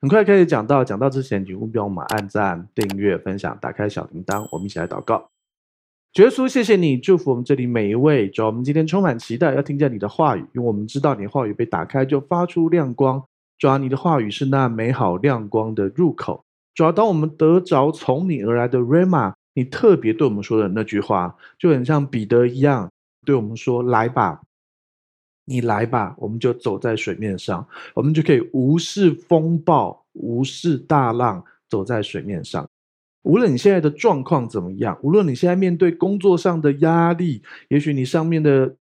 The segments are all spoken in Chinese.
很快开始讲到，讲到之前，请务必帮我们按赞、订阅、分享、打开小铃铛，我们一起来祷告。主耶稣，谢谢你祝福我们这里每一位。主，我们今天充满期待，要听见你的话语，因为我们知道你的话语被打开就发出亮光。主啊，你的话语是那美好亮光的入口。主啊，当我们得着从你而来的 Rhema，你特别对我们说的那句话，就很像彼得一样，对我们说：“来吧。”你来吧，我们就走在水面上，我们就可以无视风暴，无视大浪，走在水面上。无论你现在的状况怎么样，无论你现在面对工作上的压力，也许你上面的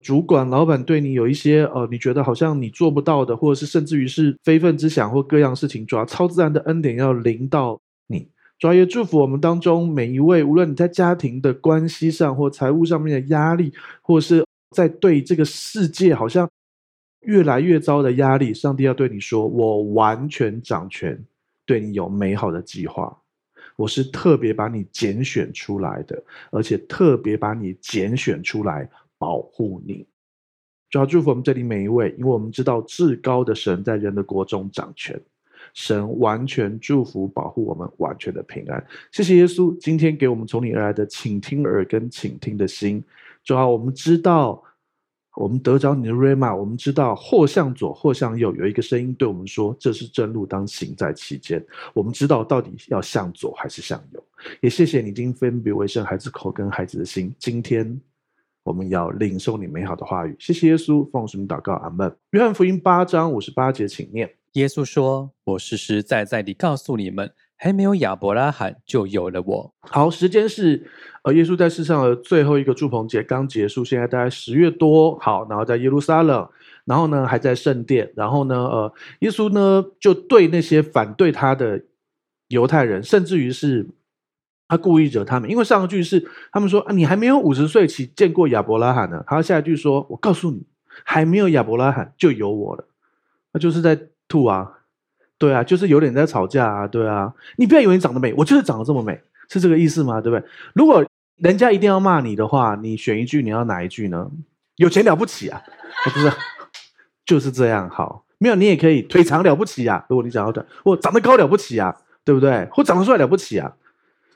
主管、老板对你有一些呃，你觉得好像你做不到的，或者是甚至于是非分之想或各样事情，主要超自然的恩典要临到你。主要也祝福我们当中每一位，无论你在家庭的关系上或财务上面的压力，或是。在对这个世界好像越来越糟的压力，上帝要对你说：“我完全掌权，对你有美好的计划。我是特别把你拣选出来的，而且特别把你拣选出来保护你。”主要祝福我们这里每一位，因为我们知道至高的神在人的国中掌权，神完全祝福保护我们，完全的平安。谢谢耶稣，今天给我们从你而来的倾听耳跟倾听的心。主要我们知道，我们得着你的 Rhema，我们知道或向左或向右有一个声音对我们说：“这是正路，当行在其间。”我们知道到底要向左还是向右。也谢谢你，今天分别为圣孩子口跟孩子的心。今天我们要领受你美好的话语。谢谢耶稣，奉主名祷告，阿门。约翰福音八章五十八节，请念：耶稣说：“我实实在在地告诉你们。”还没有亚伯拉罕，就有了我。好，时间是呃，耶稣在世上的最后一个祝棚节刚结束，现在大概十月多。好，然后在耶路撒冷，然后呢还在圣殿，然后呢呃，耶稣呢就对那些反对他的犹太人，甚至于是他故意惹他们，因为上一句是他们说啊，你还没有五十岁起见过亚伯拉罕呢，他下一句说，我告诉你，还没有亚伯拉罕就有我了，那就是在吐啊。对啊，就是有点在吵架啊，对啊，你不要以为你长得美，我就是长得这么美，是这个意思吗？对不对？如果人家一定要骂你的话，你选一句，你要哪一句呢？有钱了不起啊？不是，就是这样。好，没有你也可以腿长了不起啊。如果你想要的，我长得高了不起啊，对不对？或长得帅了不起啊？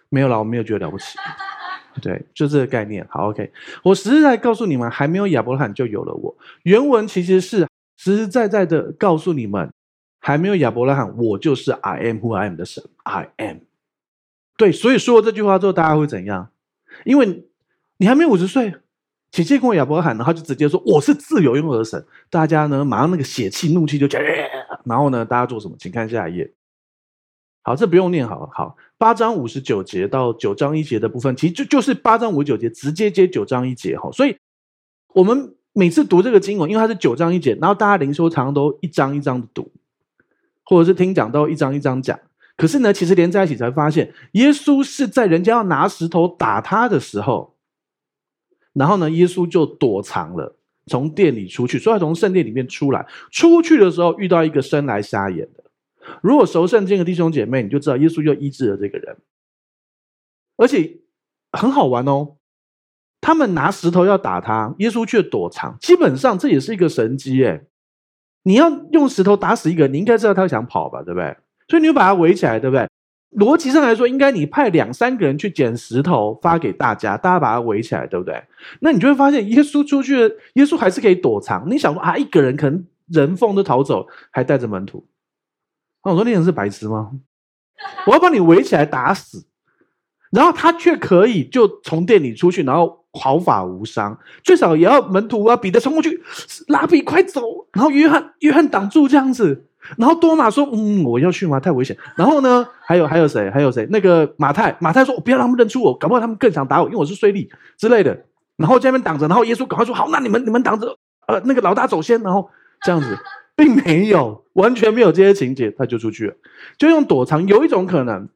没有啦，我没有觉得了不起。对，就这个概念。好，OK，我实实在在告诉你们，还没有亚伯拉罕就有了我。原文其实是实实在在的告诉你们。还没有亚伯拉罕，我就是 I am who I am 的神，I am。对，所以说了这句话之后，大家会怎样？因为你还没有五十岁，且见过亚伯拉罕呢，他就直接说我是自由拥有的神。大家呢，马上那个血气、怒气就起来，然后呢，大家做什么？请看下一页。好，这不用念，好好。八章五十九节到九章一节的部分，其实就就是八章五十九节直接接九章一节哈。所以我们每次读这个经文，因为它是九章一节，然后大家灵修常常都一章一章的读。或者是听讲都一章一章讲，可是呢，其实连在一起才发现，耶稣是在人家要拿石头打他的时候，然后呢，耶稣就躲藏了，从殿里出去，所以从圣殿里面出来，出去的时候遇到一个生来瞎眼的。如果熟圣经的弟兄姐妹，你就知道耶稣就医治了这个人，而且很好玩哦。他们拿石头要打他，耶稣却躲藏，基本上这也是一个神迹诶。你要用石头打死一个，你应该知道他想跑吧，对不对？所以你就把他围起来，对不对？逻辑上来说，应该你派两三个人去捡石头发给大家，大家把他围起来，对不对？那你就会发现，耶稣出去，耶稣还是可以躲藏。你想说啊，一个人可能人缝都逃走，还带着门徒。那我说那人是白痴吗？我要把你围起来打死，然后他却可以就从店里出去，然后。毫发无伤，最少也要门徒啊，彼得冲过去，拉比快走，然后约翰约翰挡住这样子，然后多马说：“嗯，我要去吗？太危险。”然后呢，还有还有谁？还有谁？那个马太，马太说：“我不要让他们认出我，搞不好他们更想打我，因为我是税吏之类的。”然后在那边挡着，然后耶稣赶快说：“好，那你们你们挡着，呃，那个老大走先。”然后这样子，并没有完全没有这些情节，他就出去了，就用躲藏。有一种可能，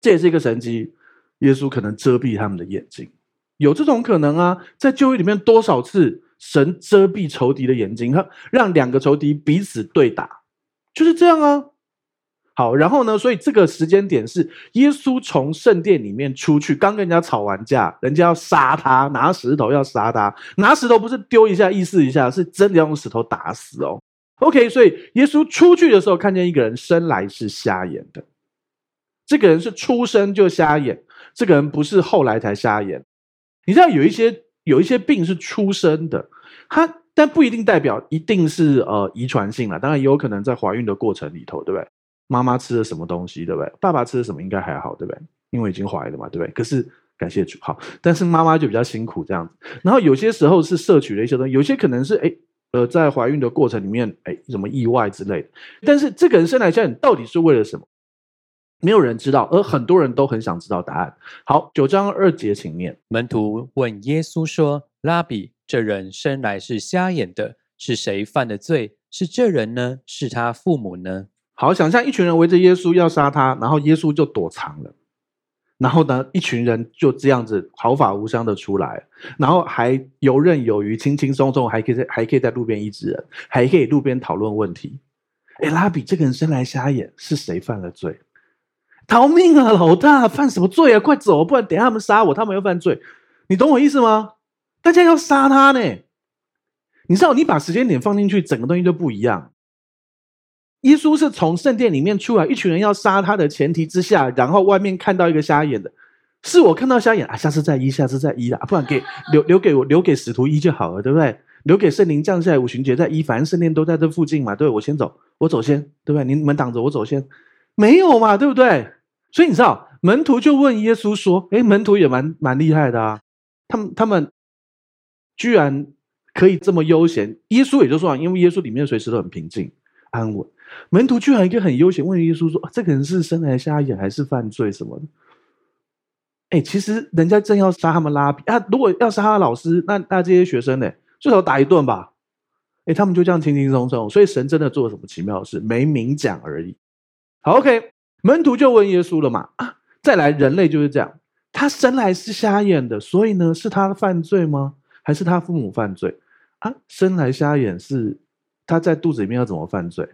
这也是一个神迹，耶稣可能遮蔽他们的眼睛。有这种可能啊，在旧约里面多少次神遮蔽仇敌的眼睛，让两个仇敌彼此对打，就是这样啊。好，然后呢，所以这个时间点是耶稣从圣殿里面出去，刚跟人家吵完架，人家要杀他，拿石头要杀他，拿石头不是丢一下意思一下，是真的要用石头打死哦。OK，所以耶稣出去的时候，看见一个人生来是瞎眼的。这个人是出生就瞎眼，这个人不是后来才瞎眼。你知道有一些有一些病是出生的，他但不一定代表一定是呃遗传性了，当然也有可能在怀孕的过程里头，对不对？妈妈吃了什么东西，对不对？爸爸吃了什么应该还好，对不对？因为已经怀了嘛，对不对？可是感谢主，好，但是妈妈就比较辛苦这样子。然后有些时候是摄取了一些东西，有些可能是哎呃在怀孕的过程里面哎什么意外之类的。但是这个人生来瞎眼到底是为了什么？没有人知道，而很多人都很想知道答案。好，九章二节，请念。门徒问耶稣说：“拉比，这人生来是瞎眼的，是谁犯的罪？是这人呢？是他父母呢？”好，想象一群人围着耶稣要杀他，然后耶稣就躲藏了。然后呢，一群人就这样子毫发无伤的出来，然后还游刃有余，轻轻松松，还可以在还可以在路边医治人，还可以路边讨论问题。哎，拉比，这个人生来瞎眼，是谁犯了罪？逃命啊，老大！犯什么罪啊？快走，不然等下他们杀我，他们又犯罪。你懂我意思吗？大家要杀他呢。你知道，你把时间点放进去，整个东西就不一样。耶稣是从圣殿里面出来，一群人要杀他的前提之下，然后外面看到一个瞎眼的，是我看到瞎眼啊，下次再医，下次再医啦，不然给留留给我，留给使徒医就好了，对不对？留给圣灵降下来五旬节再医，反正圣殿都在这附近嘛，对，我先走，我走先，对不对？你们挡着，我走先，没有嘛，对不对？所以你知道，门徒就问耶稣说：“哎，门徒也蛮蛮厉害的啊，他们他们居然可以这么悠闲。”耶稣也就说：“因为耶稣里面随时都很平静安稳。”门徒居然一个很悠闲，问耶稣说：“这个人是生来瞎眼还是犯罪什么的？”哎，其实人家正要杀他们拉比啊，如果要杀他老师，那那这些学生呢，最少打一顿吧。哎，他们就这样轻轻松松，所以神真的做了什么奇妙的事，没明讲而已。好，OK。门徒就问耶稣了嘛？啊，再来，人类就是这样，他生来是瞎眼的，所以呢，是他犯罪吗？还是他父母犯罪？啊，生来瞎眼是他在肚子里面要怎么犯罪？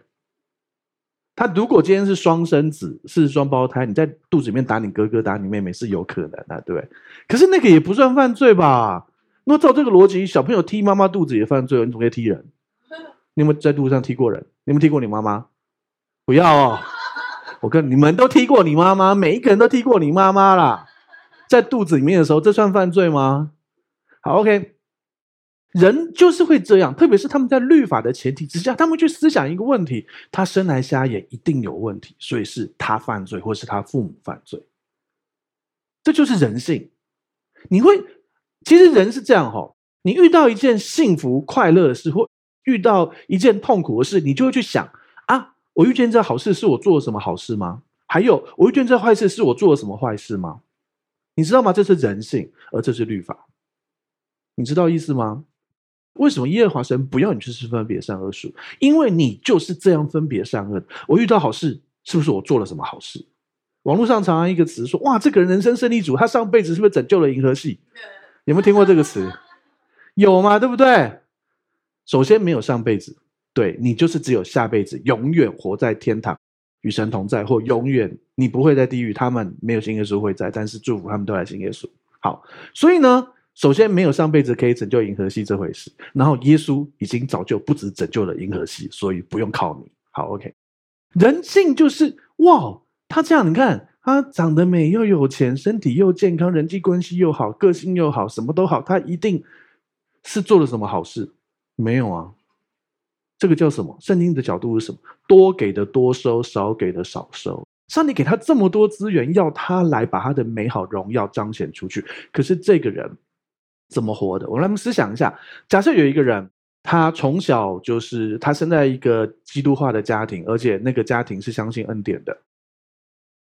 他如果今天是双生子，是双胞胎，你在肚子里面打你哥哥，打你妹妹是有可能的，对不对？可是那个也不算犯罪吧？那照这个逻辑，小朋友踢妈妈肚子也犯罪，你怎么可以踢人？你有没有在路上踢过人？你有没有踢过你妈妈？不要哦。我跟你们都踢过你妈妈，每一个人都踢过你妈妈啦，在肚子里面的时候，这算犯罪吗？好，OK，人就是会这样，特别是他们在律法的前提之下，他们去思想一个问题：他生来瞎眼一定有问题，所以是他犯罪，或是他父母犯罪。这就是人性。你会，其实人是这样哈，你遇到一件幸福快乐的事，或遇到一件痛苦的事，你就会去想。我遇见这好事，是我做了什么好事吗？还有，我遇见这坏事，是我做了什么坏事吗？你知道吗？这是人性，而这是律法。你知道意思吗？为什么耶和华神不要你去吃分别善恶树？因为你就是这样分别善恶。我遇到好事，是不是我做了什么好事？网络上常常一个词说：“哇，这个人人生胜利组，他上辈子是不是拯救了银河系？”有没有听过这个词？有吗？对不对？首先没有上辈子。对，你就是只有下辈子永远活在天堂，与神同在，或永远你不会在地狱。他们没有信耶稣会在，但是祝福他们都来信耶稣。好，所以呢，首先没有上辈子可以拯救银河系这回事。然后耶稣已经早就不止拯救了银河系，所以不用靠你。好，OK。人性就是哇，他这样你看，他长得美又有钱，身体又健康，人际关系又好，个性又好，什么都好，他一定是做了什么好事？没有啊。这个叫什么？圣经的角度是什么？多给的多收，少给的少收。上帝给他这么多资源，要他来把他的美好荣耀彰显出去。可是这个人怎么活的？我们来思想一下。假设有一个人，他从小就是他生在一个基督化的家庭，而且那个家庭是相信恩典的，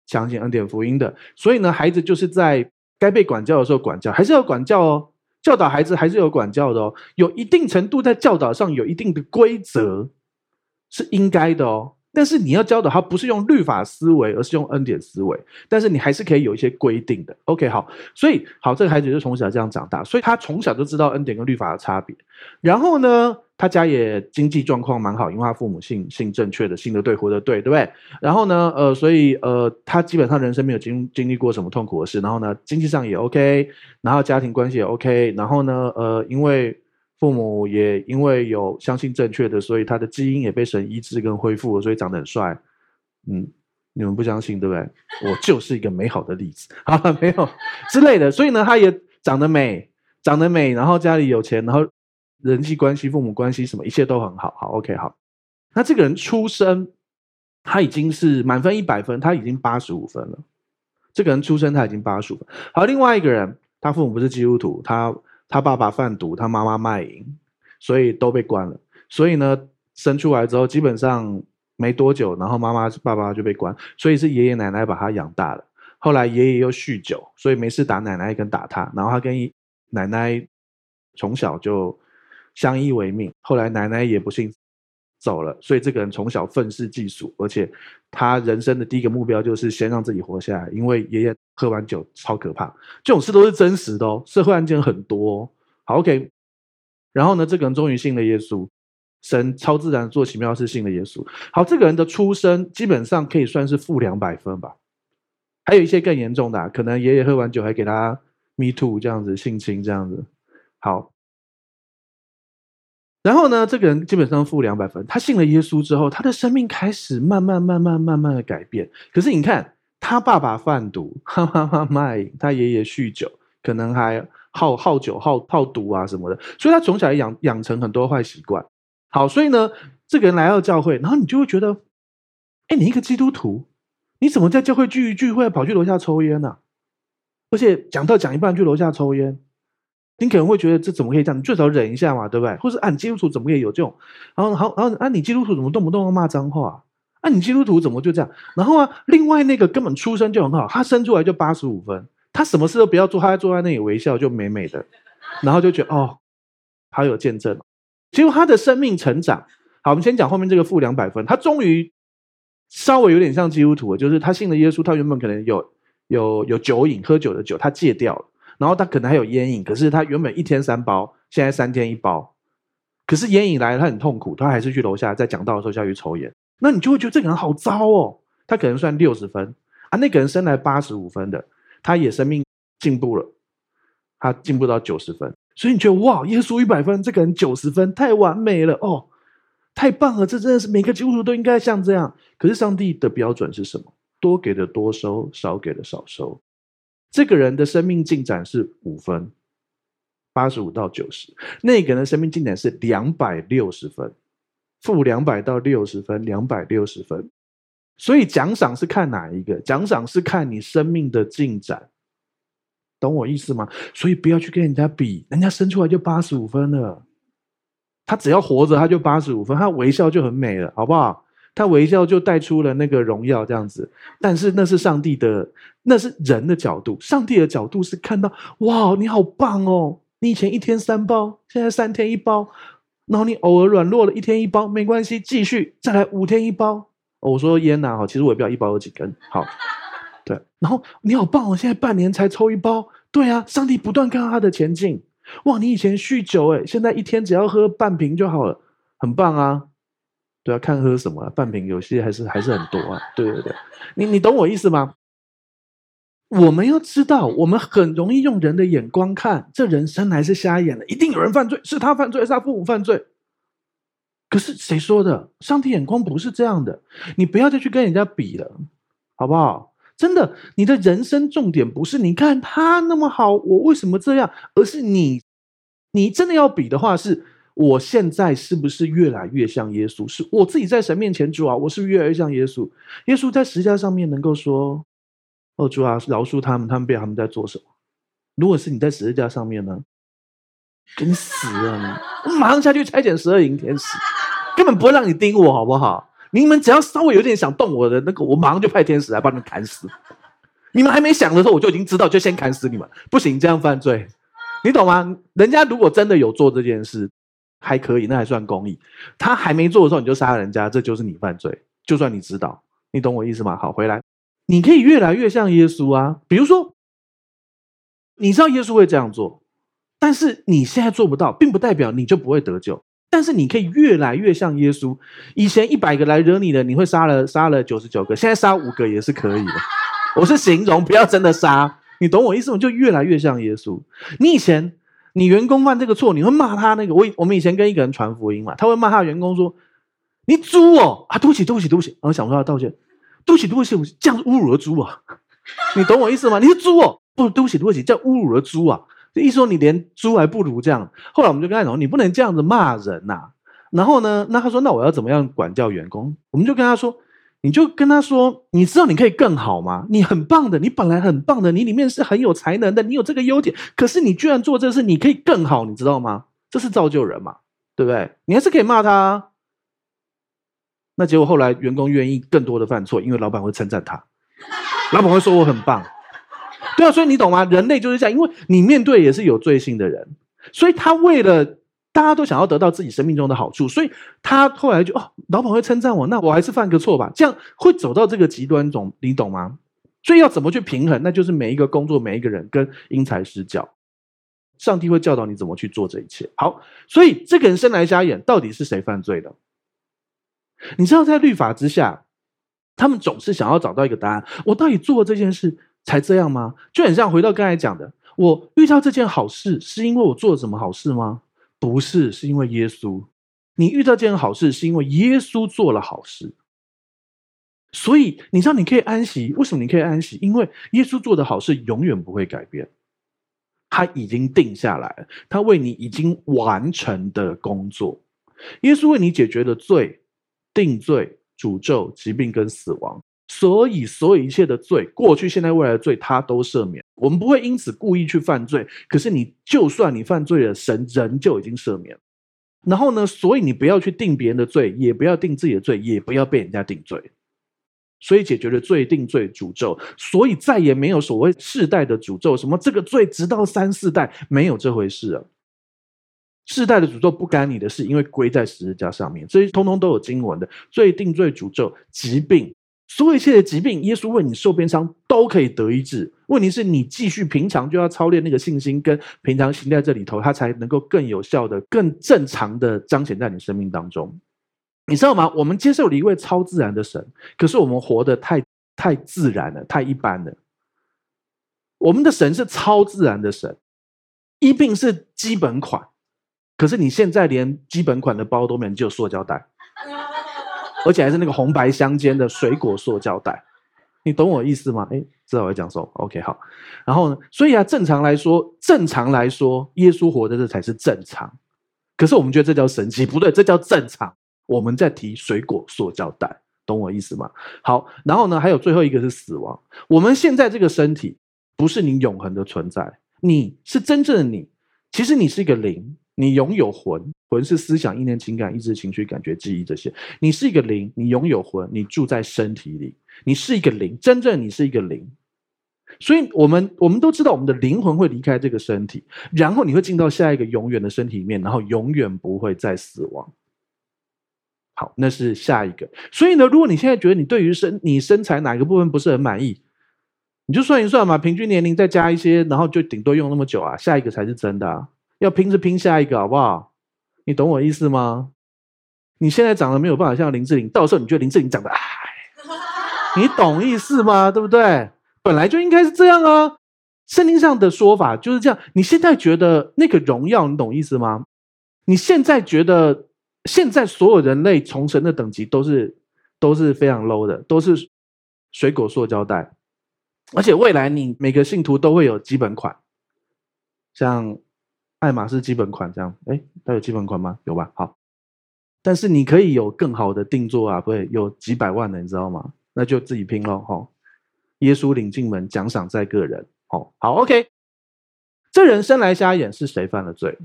相信恩典福音的。所以呢，孩子就是在该被管教的时候管教，还是要管教哦。教导孩子还是有管教的哦，有一定程度在教导上有一定的规则，是应该的哦。但是你要教导他，不是用律法思维，而是用恩典思维。但是你还是可以有一些规定的。OK，好，所以好，这个孩子就从小这样长大，所以他从小就知道恩典跟律法的差别。然后呢，他家也经济状况蛮好，因为他父母信信正确的，信的对，活得对，对不对？然后呢，呃，所以呃，他基本上人生没有经经历过什么痛苦的事。然后呢，经济上也 OK，然后家庭关系也 OK。然后呢，呃，因为父母也因为有相信正确的，所以他的基因也被神医治跟恢复了，所以长得很帅。嗯，你们不相信对不对？我就是一个美好的例子 啊，没有之类的。所以呢，他也长得美，长得美，然后家里有钱，然后人际关系、父母关系什么，一切都很好。好，OK，好。那这个人出生，他已经是满分一百分，他已经八十五分了。这个人出生他已经八十五分。好，另外一个人，他父母不是基督徒，他。他爸爸贩毒，他妈妈卖淫，所以都被关了。所以呢，生出来之后基本上没多久，然后妈妈爸爸就被关，所以是爷爷奶奶把他养大了。后来爷爷又酗酒，所以没事打奶奶跟打他，然后他跟奶奶从小就相依为命。后来奶奶也不幸走了，所以这个人从小愤世嫉俗，而且他人生的第一个目标就是先让自己活下来，因为爷爷。喝完酒超可怕，这种事都是真实的哦，社会案件很多哦。好，OK，然后呢，这个人终于信了耶稣，神超自然做奇妙事，信了耶稣。好，这个人的出生基本上可以算是负两百分吧。还有一些更严重的，可能爷爷喝完酒还给他 me too 这样子性侵这样子。好，然后呢，这个人基本上负两百分，他信了耶稣之后，他的生命开始慢慢慢慢慢慢的改变。可是你看。他爸爸贩毒，他妈妈卖，他爷爷酗酒，可能还好好酒、好好毒啊什么的，所以他从小养养成很多坏习惯。好，所以呢，这个人来到教会，然后你就会觉得，哎，你一个基督徒，你怎么在教会聚聚会跑去楼下抽烟呢？而且讲到讲一半去楼下抽烟，你可能会觉得这怎么可以这样？你最少忍一下嘛，对不对？或是啊，基督徒怎么可以有这种？然后好，然后啊，你基督徒怎么动不动要骂脏话？啊，你基督徒怎么就这样？然后啊，另外那个根本出生就很好，他生出来就八十五分，他什么事都不要做，他坐在那里微笑就美美的，然后就觉得哦，好有见证。结果他的生命成长，好，我们先讲后面这个负两百分，他终于稍微有点像基督徒，就是他信了耶稣，他原本可能有有有酒瘾，喝酒的酒他戒掉了，然后他可能还有烟瘾，可是他原本一天三包，现在三天一包，可是烟瘾来了，他很痛苦，他还是去楼下在讲道的时候下去抽烟。那你就会觉得这个人好糟哦，他可能算六十分啊，那个人生来八十五分的，他也生命进步了，他进步到九十分，所以你觉得哇，耶稣一百分，这个人九十分，太完美了哦，太棒了，这真的是每个基督徒都应该像这样。可是上帝的标准是什么？多给的多收，少给的少收。这个人的生命进展是五分，八十五到九十，那个人的生命进展是两百六十分。负两百到六十分，两百六十分，所以奖赏是看哪一个？奖赏是看你生命的进展，懂我意思吗？所以不要去跟人家比，人家生出来就八十五分了，他只要活着他就八十五分，他微笑就很美了，好不好？他微笑就带出了那个荣耀，这样子。但是那是上帝的，那是人的角度，上帝的角度是看到，哇，你好棒哦，你以前一天三包，现在三天一包。然后你偶尔软弱了，一天一包没关系，继续再来五天一包。哦、我说烟呐，哈，其实我也不知道一包有几根。好，对。然后你好棒哦，现在半年才抽一包。对啊，上帝不断看到他的前进。哇，你以前酗酒诶，现在一天只要喝半瓶就好了，很棒啊。对啊，看喝什么，半瓶有些还是还是很多啊。对对对，你你懂我意思吗？我们要知道，我们很容易用人的眼光看，这人生来是瞎眼的，一定有人犯罪，是他犯罪，是他父母犯罪。可是谁说的？上帝眼光不是这样的，你不要再去跟人家比了，好不好？真的，你的人生重点不是你看他那么好，我为什么这样，而是你，你真的要比的话，是我现在是不是越来越像耶稣？是我自己在神面前主啊，我是不是越来越像耶稣？耶稣在十字架上面能够说。哦，主啊，饶恕他们，他们不知道他们在做什么。如果是你在十字架上面呢，跟死啊！你马上下去差遣十二营天使，根本不会让你盯我，好不好？你们只要稍微有点想动我的那个，我马上就派天使来把你们砍死。你们还没想的时候，我就已经知道，就先砍死你们。不行，这样犯罪，你懂吗？人家如果真的有做这件事，还可以，那还算公义。他还没做的时候，你就杀人家，这就是你犯罪。就算你知道，你懂我意思吗？好，回来。你可以越来越像耶稣啊！比如说，你知道耶稣会这样做，但是你现在做不到，并不代表你就不会得救。但是你可以越来越像耶稣。以前一百个来惹你的，你会杀了杀了九十九个，现在杀五个也是可以的。我是形容，不要真的杀。你懂我意思吗？就越来越像耶稣。你以前你员工犯这个错，你会骂他那个。我我们以前跟一个人传福音嘛，他会骂他的员工说：“你猪哦啊，对不起对不起对不起。”然后想说要道歉，对不起对不起，我这样侮辱了猪啊，你懂我意思吗？你是猪哦，不对不起对不起，这样侮辱了猪啊，这意思说你连猪还不如这样。后来我们就跟他讲，你不能这样子骂人呐、然后呢，那他说那我要怎么样管教员工？我们就跟他说。你就跟他说，你知道你可以更好吗？你很棒的，你本来很棒的，你里面是很有才能的，你有这个优点，可是你居然做这事，你可以更好，你知道吗？这是造就人嘛，对不对？你还是可以骂他。那结果后来员工愿意更多的犯错，因为老板会称赞他，老板会说我很棒。对啊，所以你懂吗？人类就是这样，因为你面对也是有罪性的人，所以他为了。大家都想要得到自己生命中的好处，所以他后来就哦，老板会称赞我，那我还是犯个错吧，这样会走到这个极端中，你懂吗？所以要怎么去平衡？那就是每一个工作，每一个人跟因材施教，上帝会教导你怎么去做这一切。好，所以这个人生来瞎眼，到底是谁犯罪的？你知道，在律法之下，他们总是想要找到一个答案：我到底做了这件事才这样吗？就很像回到刚才讲的，我遇到这件好事，是因为我做了什么好事吗？不是，是因为耶稣。你遇到这件好事，是因为耶稣做了好事。所以你知道你可以安息。为什么你可以安息？因为耶稣做的好事永远不会改变，他已经定下来，他为你已经完成的工作。耶稣为你解决了罪、定罪、诅咒、疾病跟死亡。所以，所有一切的罪，过去、现在、未来的罪，他都赦免。我们不会因此故意去犯罪。可是，你就算你犯罪了，神人就已经赦免。然后呢，所以你不要去定别人的罪，也不要定自己的罪，也不要被人家定罪。所以解决了罪、定罪、诅咒，所以再也没有所谓世代的诅咒。什么这个罪直到三四代没有这回事了。世代的诅咒不干你的事，因为归在十字架上面，这些通通都有经文的罪、定罪、诅咒、疾病。所有一切的疾病，耶稣为你受鞭伤都可以得医治。问题是你继续平常就要操练那个信心，跟平常行在这里头，它才能够更有效的、更正常的彰显在你生命当中。你知道吗？我们接受了一位超自然的神，可是我们活得太太自然了，太一般了。我们的神是超自然的神，医病是基本款，可是你现在连基本款的包都没有，只有塑胶袋。而且还是那个红白相间的水果塑胶袋，你懂我意思吗？哎，知道我要讲什么？OK，好。然后呢，所以啊，正常来说，正常来说，耶稣活的这才是正常。可是我们觉得这叫神奇，不对，这叫正常。我们在提水果塑胶袋，懂我意思吗？好，然后呢，还有最后一个是死亡。我们现在这个身体不是你永恒的存在，你是真正的你，其实你是一个灵。你拥有魂，魂是思想、意念、情感、意志、情绪、感觉、记忆这些。你是一个灵，你拥有魂，你住在身体里，你是一个灵，真正你是一个灵。所以，我们我们都知道，我们的灵魂会离开这个身体，然后你会进到下一个永远的身体里面，然后永远不会再死亡。好，那是下一个。所以呢，如果你现在觉得你对于身你身材哪个部分不是很满意，你就算一算嘛，平均年龄再加一些，然后就顶多用那么久啊，下一个才是真的啊。要拼是拼下一个好不好？你懂我意思吗？你现在长得没有办法像林志玲，到时候你觉得林志玲长得矮，你懂意思吗？对不对？本来就应该是这样啊。圣经上的说法就是这样。你现在觉得那个荣耀，你懂意思吗？你现在觉得现在所有人类从神的等级都是都是非常 low 的，都是水果塑胶袋，而且未来你每个信徒都会有基本款，像。爱马仕基本款这样，哎，它有基本款吗？有吧。好，但是你可以有更好的定做啊，不会有几百万的，你知道吗？那就自己拼喽，哈。耶稣领进门，奖赏在个人。哦，好，OK。这人生来瞎眼，是谁犯了罪？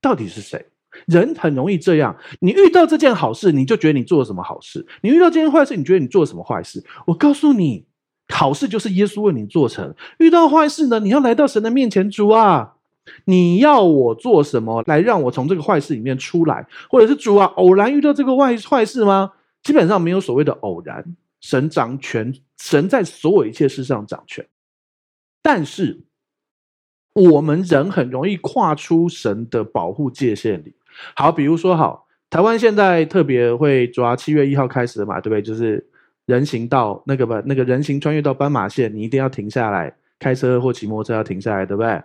到底是谁？人很容易这样，你遇到这件好事，你就觉得你做了什么好事；你遇到这件坏事，你觉得你做了什么坏事。我告诉你，好事就是耶稣为你做成；遇到坏事呢，你要来到神的面前，主啊。你要我做什么来让我从这个坏事里面出来？或者是主啊，偶然遇到这个坏坏事吗？基本上没有所谓的偶然，神掌权，神在所有一切事上掌权。但是我们人很容易跨出神的保护界限里。好，比如说，好，台湾现在特别会抓七月一号开始嘛，对不对？就是人行道那个吧，那个人行穿越到斑马线，你一定要停下来，开车或骑摩托车要停下来，对不对？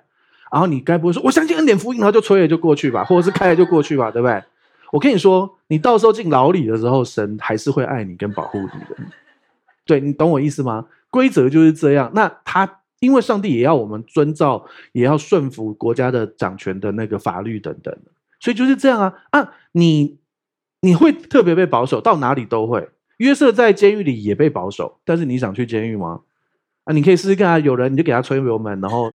然后你该不会说我相信恩典福音，然后就吹了就过去吧，或者是开了就过去吧，对不对？我跟你说，你到时候进牢里的时候，神还是会爱你跟保护你的。对，你懂我意思吗？规则就是这样。那他因为上帝也要我们遵照，也要顺服国家的掌权的那个法律等等，所以就是这样啊啊！你你会特别被保守，到哪里都会。约瑟在监狱里也被保守，但是你想去监狱吗？啊，你可以试试看啊，有人你就给他吹油门，然后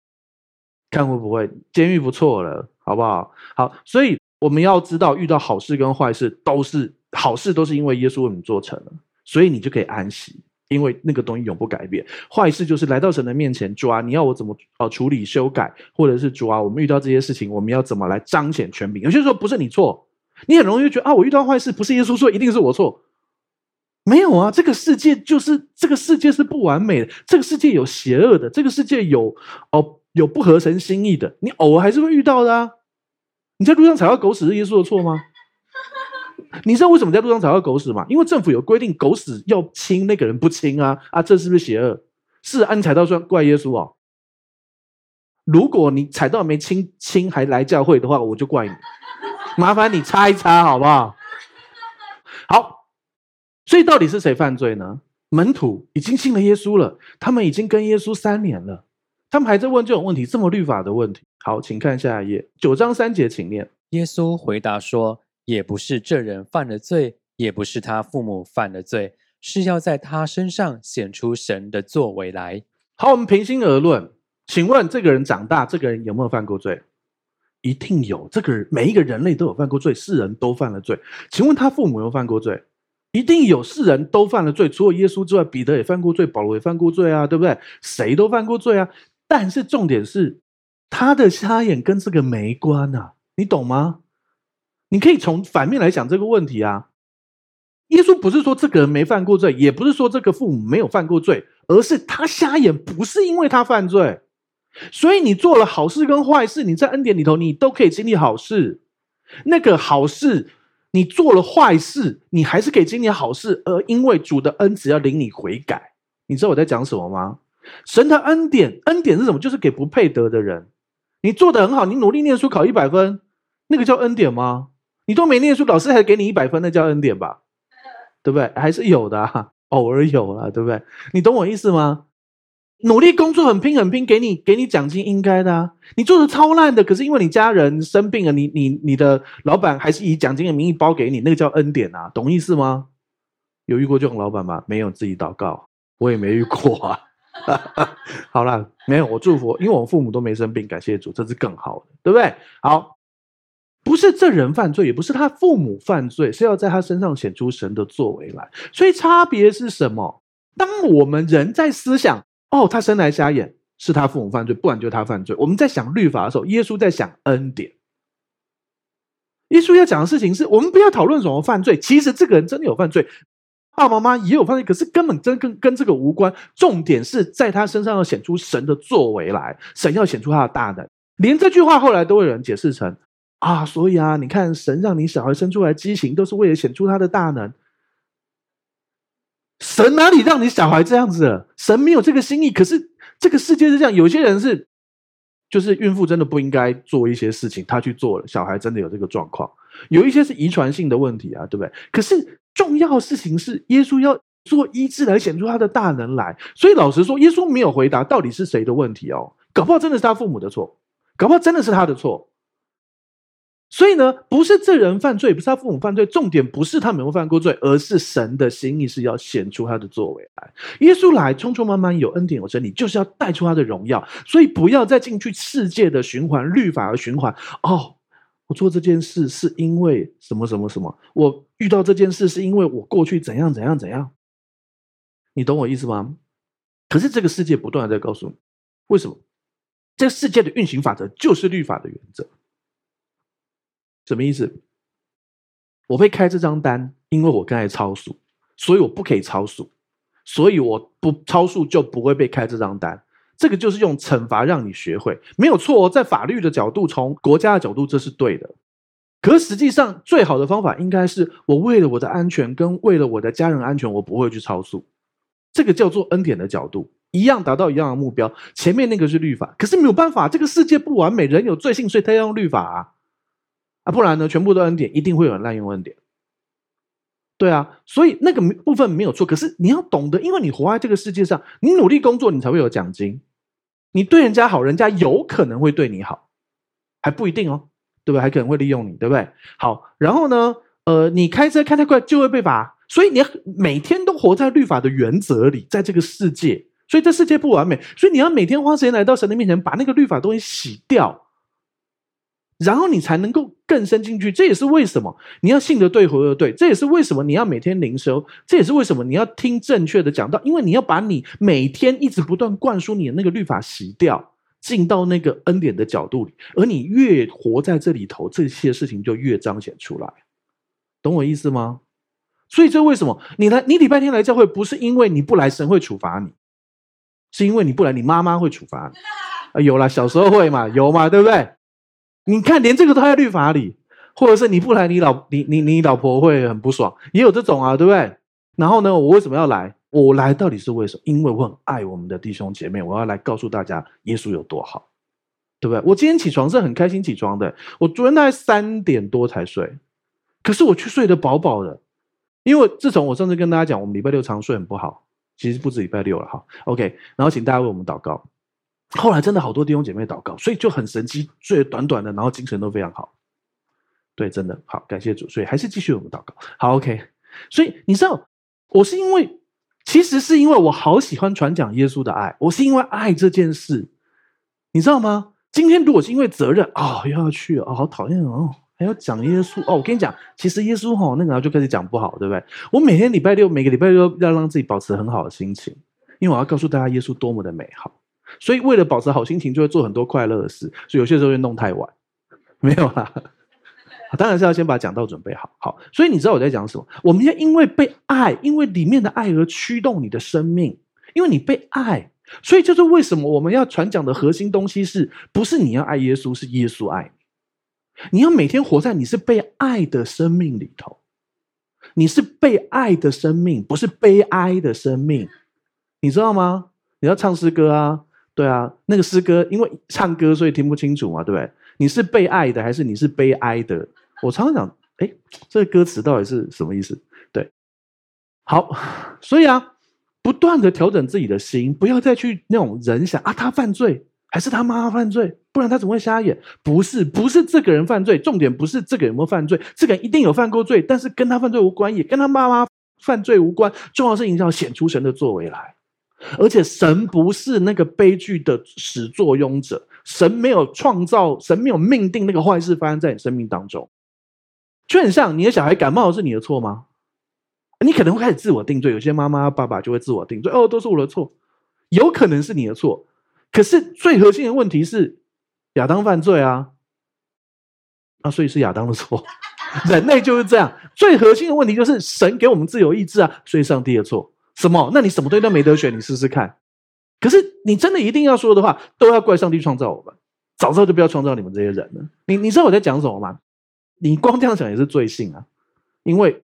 看会不会。监狱不错了，好不好？好，所以我们要知道，遇到好事跟坏事都是好事，都是因为耶稣为你做成了，所以你就可以安息，因为那个东西永不改变。坏事就是来到神的面前，抓，你要我怎么呃处理修改，或者是抓，我们遇到这些事情，我们要怎么来彰显权柄？有些时候不是你错，你很容易觉得啊，我遇到坏事不是耶稣错，一定是我错。没有啊，这个世界就是这个世界是不完美的，这个世界有邪恶的，这个世界有哦有不合神心意的，你偶尔还是会遇到的啊。你在路上踩到狗屎是耶稣的错吗？你知道为什么在路上踩到狗屎吗？因为政府有规定，狗屎要清，那个人不清啊啊，这是不是邪恶？是啊，你踩到算怪耶稣哦。如果你踩到没清清还来教会的话，我就怪你。麻烦你擦一擦好不好？好。所以到底是谁犯罪呢？门徒已经信了耶稣了，他们已经跟耶稣三年了，他们还在问这种问题，这么律法的问题。好，请看下一页，九章三节，请念。耶稣回答说：“也不是这人犯了罪，也不是他父母犯了罪，是要在他身上显出神的作为来。”好，我们平心而论，请问这个人长大，这个人有没有犯过罪？一定有。这个人每一个人类都有犯过罪，世人都犯了罪。请问他父母有犯过罪？一定有世人都犯了罪，除了耶稣之外，彼得也犯过罪，保罗也犯过罪啊，对不对？谁都犯过罪啊。但是重点是，他的瞎眼跟这个没关啊，你懂吗？你可以从反面来想这个问题啊。耶稣不是说这个人没犯过罪，也不是说这个父母没有犯过罪，而是他瞎眼不是因为他犯罪，所以你做了好事跟坏事，你在恩典里头，你都可以经历好事。那个好事。你做了坏事，你还是可以经历好事，而因为主的恩只要领你悔改。你知道我在讲什么吗？神的恩典，恩典是什么？就是给不配得的人。你做得很好，你努力念书考一百分，那个叫恩典吗？你都没念书，老师还给你一百分，那叫恩典吧？对不对？还是有的啊，偶尔有了，对不对？你懂我意思吗？努力工作很拼很拼，给你给你奖金应该的啊！你做的超烂的，可是因为你家人生病了，你你你的老板还是以奖金的名义包给你，那个叫恩典啊，懂意思吗？有遇过这种老板吗？没有，自己祷告，我也没遇过啊。好了，没有，我祝福，因为我父母都没生病，感谢主，这是更好的，对不对？好，不是这人犯罪，也不是他父母犯罪，是要在他身上显出神的作为来。所以差别是什么？当我们人在思想。哦，他生来瞎眼，是他父母犯罪，不然就是他犯罪。我们在想律法的时候，耶稣在想恩典。耶稣要讲的事情是我们不要讨论什么犯罪，其实这个人真的有犯罪，爸爸妈妈也有犯罪，可是根本真跟跟这个无关。重点是在他身上要显出神的作为来，神要显出他的大能。连这句话后来都有人解释成啊，所以啊，你看神让你小孩生出来畸形，都是为了显出他的大能。神哪里让你小孩这样子了？神没有这个心意。可是这个世界是这样，有些人是，就是孕妇真的不应该做一些事情，她去做了，小孩真的有这个状况。有一些是遗传性的问题啊，对不对？可是重要事情是，耶稣要做医治来显出他的大能来。所以老实说，耶稣没有回答到底是谁的问题哦，搞不好真的是他父母的错，搞不好真的是他的错。所以呢，不是这人犯罪，不是他父母犯罪，重点不是他没有犯过罪，而是神的心意是要显出他的作为来。耶稣来，匆匆忙忙有恩典有真理，就是要带出他的荣耀。所以不要再进去世界的循环、律法的循环。哦，我做这件事是因为什么什么什么？我遇到这件事是因为我过去怎样怎样怎样？你懂我意思吗？可是这个世界不断的在告诉你，为什么？这个世界的运行法则就是律法的原则。什么意思？我会开这张单，因为我刚才超速，所以我不可以超速，所以我不超速就不会被开这张单。这个就是用惩罚让你学会，没有错哦。在法律的角度，从国家的角度，这是对的。可实际上，最好的方法应该是我为了我的安全跟为了我的家人安全，我不会去超速。这个叫做恩典的角度。一样达到一样的目标。前面那个是律法，可是没有办法，这个世界不完美，人有罪性，所以他要用律法啊，啊，不然呢，全部都恩典，一定会有人滥用恩典。对啊，所以那个部分没有错，可是你要懂得，因为你活在这个世界上，你努力工作，你才会有奖金。你对人家好，人家有可能会对你好，还不一定哦，对不对？还可能会利用你，对不对？好，然后呢，呃，你开车开太快就会被罚，所以你每天都活在律法的原则里，在这个世界，所以这世界不完美，所以你要每天花时间来到神的面前，把那个律法东西洗掉。然后你才能够更深进去，这也是为什么你要信得对，活得对。这也是为什么你要每天灵修，这也是为什么你要听正确的讲道，因为你要把你每天一直不断灌输你的那个律法洗掉，进到那个恩典的角度里。而你越活在这里头，这些事情就越彰显出来。懂我意思吗？所以这为什么你来，你礼拜天来教会，不是因为你不来神会处罚你，是因为你不来，你妈妈会处罚你。啊，有啦，小时候会嘛，有嘛，对不对？你看，连这个都在律法里，或者是你不来，你老你你你老婆会很不爽，也有这种啊，对不对？然后呢，我为什么要来？我来到底是为什么？因为我很爱我们的弟兄姐妹，我要来告诉大家耶稣有多好，对不对？我今天起床是很开心起床的，我昨天大概三点多才睡，可是我却睡得饱饱的，因为自从我上次跟大家讲，我们礼拜六常睡很不好，其实不止礼拜六了哈。OK，然后请大家为我们祷告。后来真的好多弟兄姐妹祷告，所以就很神奇，最短短的，然后精神都非常好。对，真的好，感谢主，所以还是继续我们祷告。好，OK。所以你知道，我是因为，其实是因为我好喜欢传讲耶稣的爱，我是因为爱这件事，你知道吗？今天如果是因为责任啊、哦，又要去哦，好讨厌哦，还要讲耶稣哦。我跟你讲，其实耶稣哈、哦，那个就开始讲不好，对不对？我每天礼拜六，每个礼拜六要让自己保持很好的心情，因为我要告诉大家耶稣多么的美好。所以，为了保持好心情，就会做很多快乐的事。所以有些时候会弄太晚，没有啦。当然是要先把讲道准备好。好，所以你知道我在讲什么？我们要因为被爱，因为里面的爱而驱动你的生命。因为你被爱，所以就是为什么我们要传讲的核心东西是不是你要爱耶稣，是耶稣爱你。你要每天活在你是被爱的生命里头。你是被爱的生命，不是悲哀的生命。你知道吗？你要唱诗歌啊。对啊，那个诗歌因为唱歌所以听不清楚嘛，对不对？你是被爱的还是你是悲哀的？我常常想，哎，这个歌词到底是什么意思？对，好，所以啊，不断的调整自己的心，不要再去那种人想啊，他犯罪还是他妈妈犯罪，不然他怎么会瞎眼？不是，不是这个人犯罪，重点不是这个人有没有犯罪，这个人一定有犯过罪，但是跟他犯罪无关，也跟他妈妈犯罪无关，重要是你要显出神的作为来。而且神不是那个悲剧的始作俑者，神没有创造，神没有命定那个坏事发生在你生命当中，就很像你的小孩感冒是你的错吗？你可能会开始自我定罪，有些妈妈爸爸就会自我定罪，哦，都是我的错，有可能是你的错，可是最核心的问题是亚当犯罪啊，啊，所以是亚当的错，人类就是这样，最核心的问题就是神给我们自由意志啊，所以上帝的错。什么？那你什么东西都没得选，你试试看。可是你真的一定要说的话，都要怪上帝创造我们，早知道就不要创造你们这些人了。你你知道我在讲什么吗？你光这样想也是罪性啊，因为，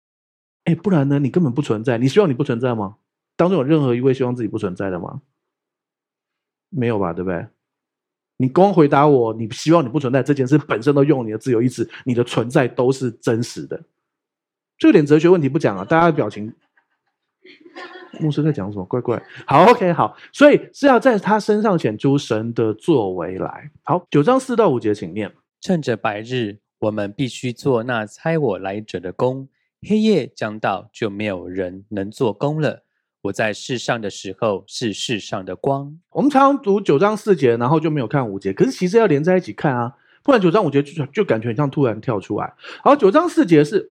哎，不然呢？你根本不存在。你希望你不存在吗？当中有任何一位希望自己不存在的吗？没有吧，对不对？你光回答我，你希望你不存在这件事本身都用你的自由意志，你的存在都是真实的。这点哲学问题不讲啊，大家的表情。牧师在讲什么？怪怪。好，OK，好，所以是要在他身上显出神的作为来。好，九章四到五节，请念。趁着白日，我们必须做那猜我来者的工；黑夜将到，就没有人能做工了。我在世上的时候，是世上的光。我们常常读九章四节，然后就没有看五节，可是其实要连在一起看啊，不然九章五节就就感觉很像突然跳出来。好，九章四节是。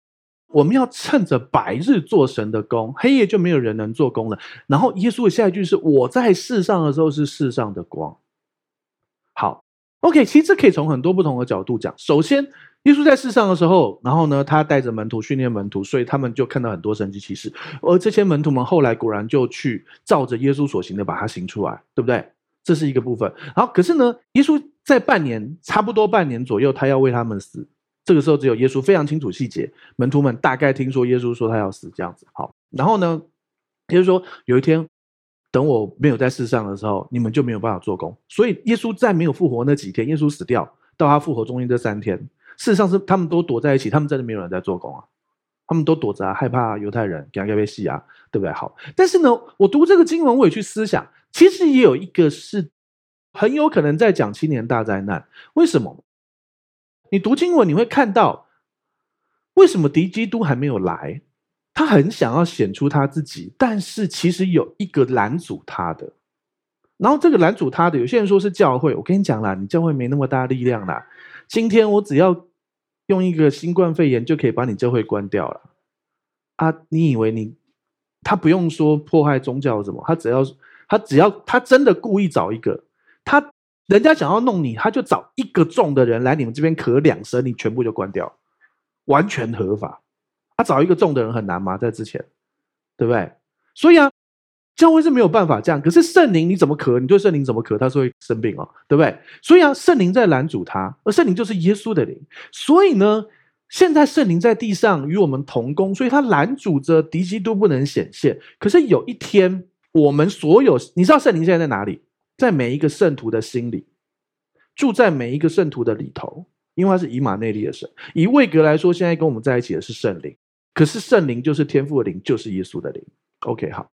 我们要趁着白日做神的工，黑夜就没有人能做工了。然后耶稣的下一句是：“我在世上的时候是世上的光。”好，OK，其实这可以从很多不同的角度讲。首先，耶稣在世上的时候，然后呢，他带着门徒训练门徒，所以他们就看到很多神迹奇事。而这些门徒们后来果然就去照着耶稣所行的把它行出来，对不对？这是一个部分。好，可是呢，耶稣在半年，差不多半年左右，他要为他们死。这个时候只有耶稣非常清楚细节，门徒们大概听说耶稣说他要死这样子。好，然后呢，也就是说有一天等我没有在世上的时候，你们就没有办法做工。所以耶稣在没有复活那几天，耶稣死掉到他复活中间这三天，事实上是他们都躲在一起，他们真的没有人在做工啊，他们都躲着啊，害怕犹太人给他被戏啊，对不对？好，但是呢，我读这个经文，我也去思想，其实也有一个是很有可能在讲七年大灾难。为什么？你读经文你会看到，为什么敌基督还没有来？他很想要显出他自己，但是其实有一个拦阻他的。然后这个拦阻他的，有些人说是教会。我跟你讲啦，你教会没那么大力量啦。今天我只要用一个新冠肺炎就可以把你教会关掉了啊！你以为你他不用说迫害宗教什么？他只要他只要他真的故意找一个人家想要弄你，他就找一个重的人来你们这边咳两声，你全部就关掉，完全合法。他找一个重的人很难吗？在之前，对不对？所以啊，教会是没有办法这样。可是圣灵你怎么咳？你对圣灵怎么咳？他是会生病哦，对不对？所以啊，圣灵在拦阻他，而圣灵就是耶稣的灵。所以呢，现在圣灵在地上与我们同工，所以他拦阻着敌基督不能显现。可是有一天，我们所有，你知道圣灵现在在哪里？在每一个圣徒的心里，住在每一个圣徒的里头，因为他是以马内利的神。以位格来说，现在跟我们在一起的是圣灵。可是圣灵就是天父的灵，就是耶稣的灵。OK，好。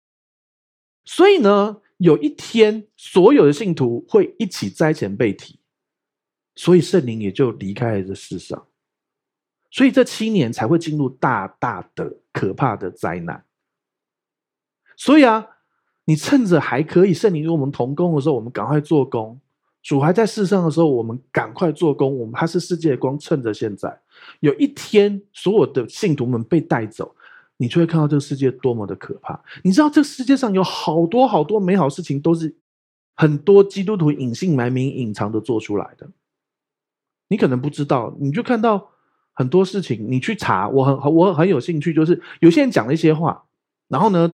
所以呢，有一天所有的信徒会一起灾前被提，所以圣灵也就离开了这世上。所以这七年才会进入大大的可怕的灾难。所以啊，你趁着还可以圣灵与我们同工的时候，我们赶快做工。主还在世上的时候，我们赶快做工。我们他是世界的光，趁着现在，有一天所有的信徒们被带走，你就会看到这个世界多么的可怕。你知道，这世界上有好多好多美好事情，都是很多基督徒隐姓埋名、隐藏的做出来的。你可能不知道，你就看到很多事情，你去查。我很我很有兴趣，就是有些人讲了一些话，然后呢，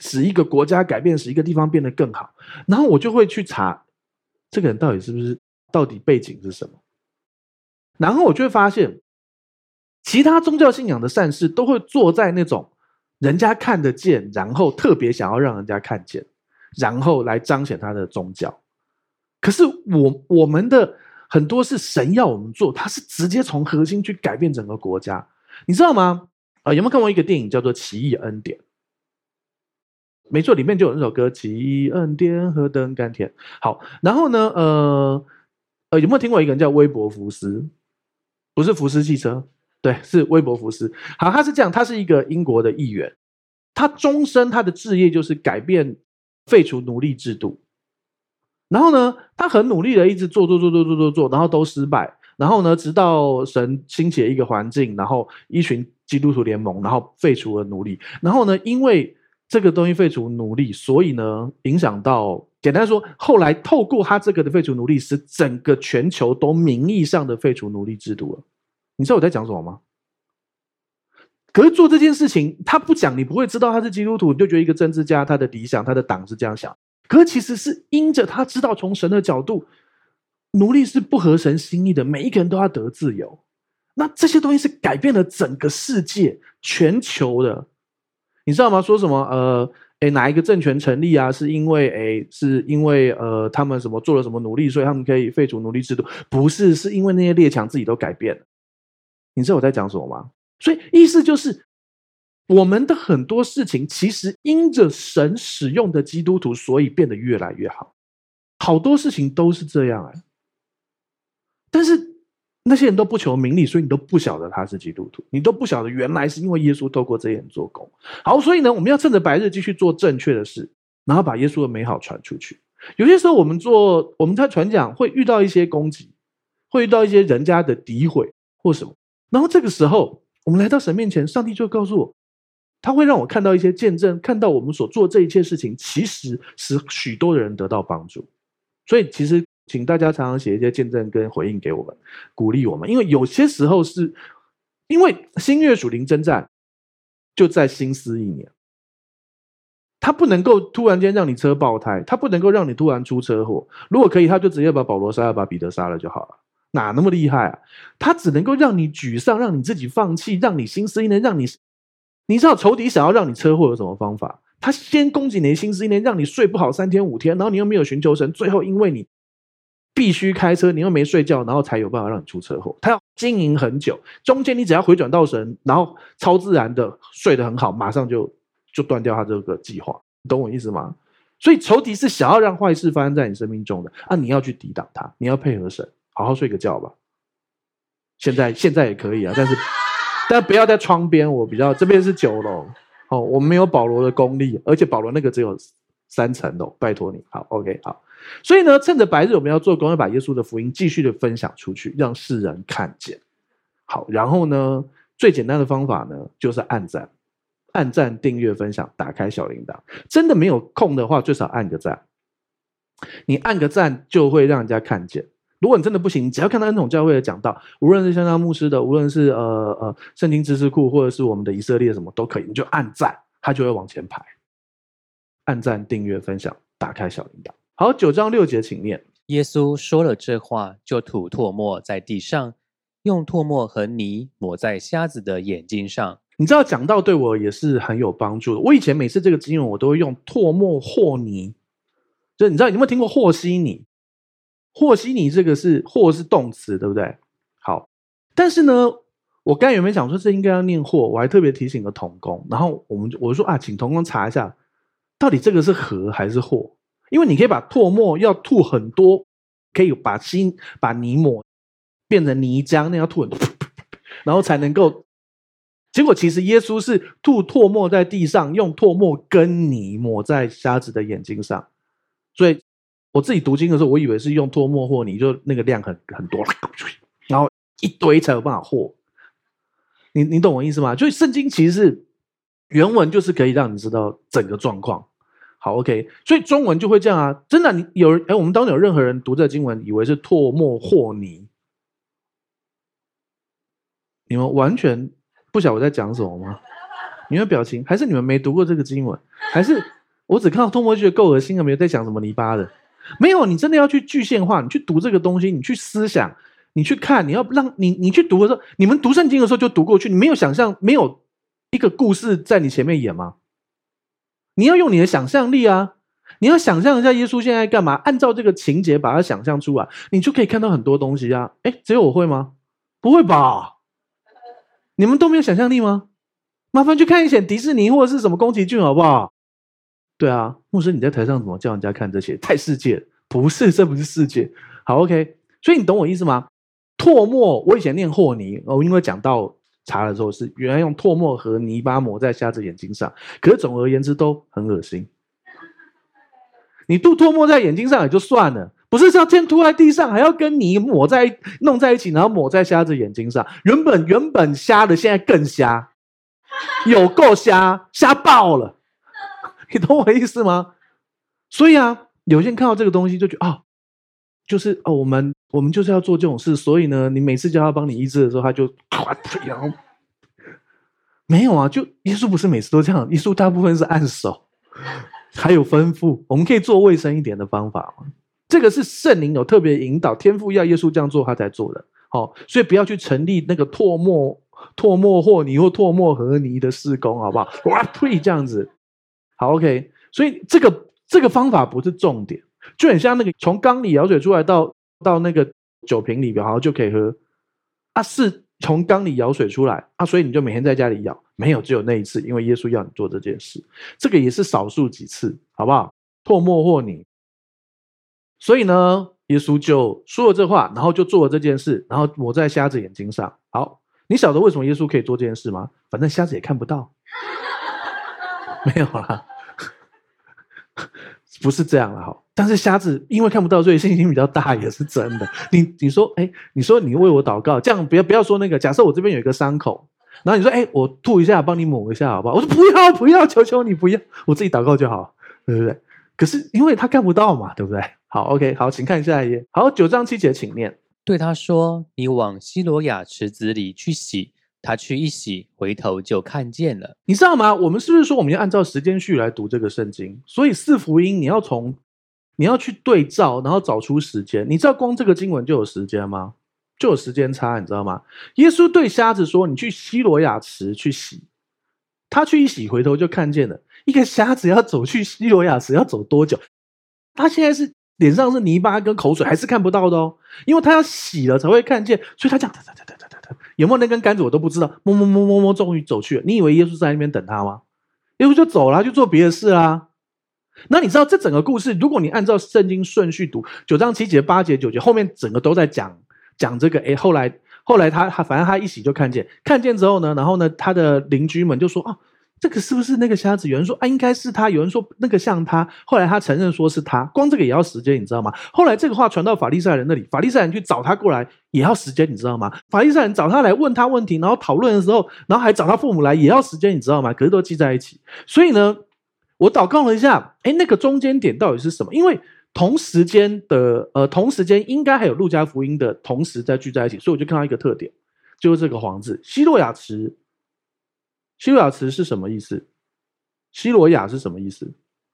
使一个国家改变，使一个地方变得更好，然后我就会去查。这个人到底是不是？到底背景是什么？然后我就会发现，其他宗教信仰的善事都会做在那种人家看得见，然后特别想要让人家看见，然后来彰显他的宗教。可是我我们的很多是神要我们做，他是直接从核心去改变整个国家，你知道吗？啊，有没有看过一个电影叫做《奇异恩典》？没错，里面就有那首歌《奇恩典何等甘甜》。好，然后呢，呃，呃，有没有听过一个人叫威伯福斯？不是福斯汽车，对，是威伯福斯。好，他是这样，他是一个英国的议员，他终身他的志业就是改变、废除奴隶制度。然后呢，他很努力的一直做做做做做做做，然后都失败。然后呢，直到神兴起一个环境，然后一群基督徒联盟，然后废除了奴隶。然后呢，因为这个东西废除奴隶，所以呢，影响到简单说，后来透过他这个的废除奴隶，使整个全球都名义上的废除奴隶制度了。你知道我在讲什么吗？可是做这件事情，他不讲，你不会知道他是基督徒，你就觉得一个政治家他的理想，他的党是这样想。可是其实是因着他知道，从神的角度，奴隶是不合神心意的，每一个人都要得自由。那这些东西是改变了整个世界、全球的。你知道吗？说什么？呃，诶，哪一个政权成立啊？是因为，诶，是因为，呃，他们什么做了什么努力，所以他们可以废除奴隶制度？不是，是因为那些列强自己都改变了。你知道我在讲什么吗？所以意思就是，我们的很多事情其实因着神使用的基督徒，所以变得越来越好。好多事情都是这样哎，但是。那些人都不求名利，所以你都不晓得他是基督徒，你都不晓得原来是因为耶稣透过这些人做工。好，所以呢，我们要趁着白日继续做正确的事，然后把耶稣的美好传出去。有些时候，我们做我们在传讲会遇到一些攻击，会遇到一些人家的诋毁或什么，然后这个时候，我们来到神面前，上帝就告诉我，他会让我看到一些见证，看到我们所做这一切事情，其实使许多的人得到帮助。所以，其实。请大家常常写一些见证跟回应给我们，鼓励我们。因为有些时候是，因为新约属灵征战就在心思意念，他不能够突然间让你车爆胎，他不能够让你突然出车祸。如果可以，他就直接把保罗杀了，把彼得杀了就好了。哪那么厉害啊？他只能够让你沮丧，让你自己放弃，让你心思意念，让你，你知道仇敌想要让你车祸有什么方法？他先攻击你的心思意念，让你睡不好三天五天，然后你又没有寻求神，最后因为你必须开车，你又没睡觉，然后才有办法让你出车祸。他要经营很久，中间你只要回转到神，然后超自然的睡得很好，马上就就断掉他这个计划，懂我意思吗？所以仇敌是想要让坏事发生在你生命中的啊，你要去抵挡他，你要配合神，好好睡个觉吧。现在现在也可以啊，但是但不要在窗边，我比较这边是九楼。哦，我们没有保罗的功力，而且保罗那个只有三层楼，拜托你。好，OK，好。所以呢，趁着白日，我们要做工，要把耶稣的福音继续的分享出去，让世人看见。好，然后呢，最简单的方法呢，就是按赞、按赞、订阅、分享，打开小铃铛。真的没有空的话，最少按个赞。你按个赞，就会让人家看见。如果你真的不行，你只要看到恩宠教会的讲道，无论是香香牧师的，无论是呃呃圣经知识库，或者是我们的以色列什么都可以，你就按赞，他就会往前排。按赞、订阅、分享，打开小铃铛。好，九章六节，请念。耶稣说了这话，就吐唾沫在地上，用唾沫和泥抹在瞎子的眼睛上。你知道讲到对我也是很有帮助的。我以前每次这个经文，我都会用唾沫和泥，就你知道你有没有听过和稀泥？和稀泥这个是和是动词，对不对？好，但是呢，我刚才有没有讲说这应该要念和？我还特别提醒了童工，然后我们我说啊，请童工查一下，到底这个是和还是和？因为你可以把唾沫要吐很多，可以把心把泥抹变成泥浆，那要吐很多，然后才能够。结果其实耶稣是吐唾沫在地上，用唾沫跟泥抹在瞎子的眼睛上，所以。我自己读经的时候，我以为是用唾沫和泥，就那个量很很多，然后一堆才有办法和。你你懂我意思吗？就圣经其实是原文就是可以让你知道整个状况。好，OK，所以中文就会这样啊，真的，你有人哎，我们当中有任何人读这经文，以为是唾沫和泥，你们完全不晓得我在讲什么吗？你们表情，还是你们没读过这个经文？还是我只看到唾沫就觉得够恶心了，没有在讲什么泥巴的？没有，你真的要去具现化，你去读这个东西，你去思想，你去看，你要让你你去读的时候，你们读圣经的时候就读过去，你没有想象，没有一个故事在你前面演吗？你要用你的想象力啊！你要想象一下耶稣现在干嘛，按照这个情节把它想象出来，你就可以看到很多东西啊！诶，只有我会吗？不会吧？你们都没有想象力吗？麻烦去看一些迪士尼或者是什么宫崎骏好不好？对啊，牧师，你在台上怎么叫人家看这些？太世界，不是，这不是世界。好，OK，所以你懂我意思吗？唾沫，我以前念和泥，哦，因为讲到查的时候是原来用唾沫和泥巴抹在瞎子眼睛上，可是总而言之都很恶心。你吐唾沫在眼睛上也就算了，不是要先吐在地上，还要跟泥抹在弄在一起，然后抹在瞎子眼睛上。原本原本瞎的，现在更瞎，有够瞎，瞎爆了。你懂我意思吗？所以啊，有些人看到这个东西就觉得啊、就是哦，我们我们就是要做这种事。所以呢，你每次叫他帮你医治的时候，他就然后没有啊，就耶稣不是每次都这样，耶稣大部分是按手，还有吩咐，我们可以做卫生一点的方法。这个是圣灵有特别引导，天父要耶稣这样做，他才做的。好、所以不要去成立那个唾沫、唾沫和泥或唾沫和泥的施工，好不好？哇呸，这样子。好，OK，所以这个这个方法不是重点，就很像那个从缸里舀水出来到到那个酒瓶里边，好像就可以喝。啊，是从缸里舀水出来啊，所以你就每天在家里舀，没有，只有那一次，因为耶稣要你做这件事，这个也是少数几次，好不好？唾沫或你，所以呢，耶稣就说了这话，然后就做了这件事，然后抹在瞎子眼睛上。好，你晓得为什么耶稣可以做这件事吗？反正瞎子也看不到，没有啦。不是这样了哈，但是瞎子因为看不到，所以信心比较大，也是真的。你你说，哎，你说你为我祷告，这样不要不要说那个。假设我这边有一个伤口，然后你说，哎，我吐一下，帮你抹一下，好不好？我说不要不要，求求你不要，我自己祷告就好，对不对？可是因为他看不到嘛，对不对？好，OK，好，请看下一页。好，九章七节，请念。对他说：“你往西罗亚池子里去洗。”他去一洗，回头就看见了。你知道吗？我们是不是说我们要按照时间序来读这个圣经？所以四福音你要从你要去对照，然后找出时间。你知道光这个经文就有时间吗？就有时间差，你知道吗？耶稣对瞎子说：“你去西罗亚池去洗。”他去一洗，回头就看见了。一个瞎子要走去西罗亚池要走多久？他现在是脸上是泥巴跟口水，还是看不到的哦，因为他要洗了才会看见，所以他这样，有没有那根杆子我都不知道，摸摸摸摸摸，终于走去了。你以为耶稣在那边等他吗？耶稣就走了，去做别的事啦。那你知道这整个故事，如果你按照圣经顺序读，九章七节、八节、九节，后面整个都在讲讲这个。诶，后来后来他他反正他一洗就看见，看见之后呢，然后呢，他的邻居们就说啊。这个是不是那个瞎子？有人说啊，应该是他。有人说那个像他。后来他承认说是他。光这个也要时间，你知道吗？后来这个话传到法利赛人那里，法利赛人去找他过来也要时间，你知道吗？法利赛人找他来问他问题，然后讨论的时候，然后还找他父母来也要时间，你知道吗？可是都记在一起。所以呢，我祷告了一下，诶，那个中间点到底是什么？因为同时间的呃，同时间应该还有路加福音的同时在聚在一起，所以我就看到一个特点，就是这个黄字西罗亚池。西罗亚池是什么意思？西罗亚是什么意思？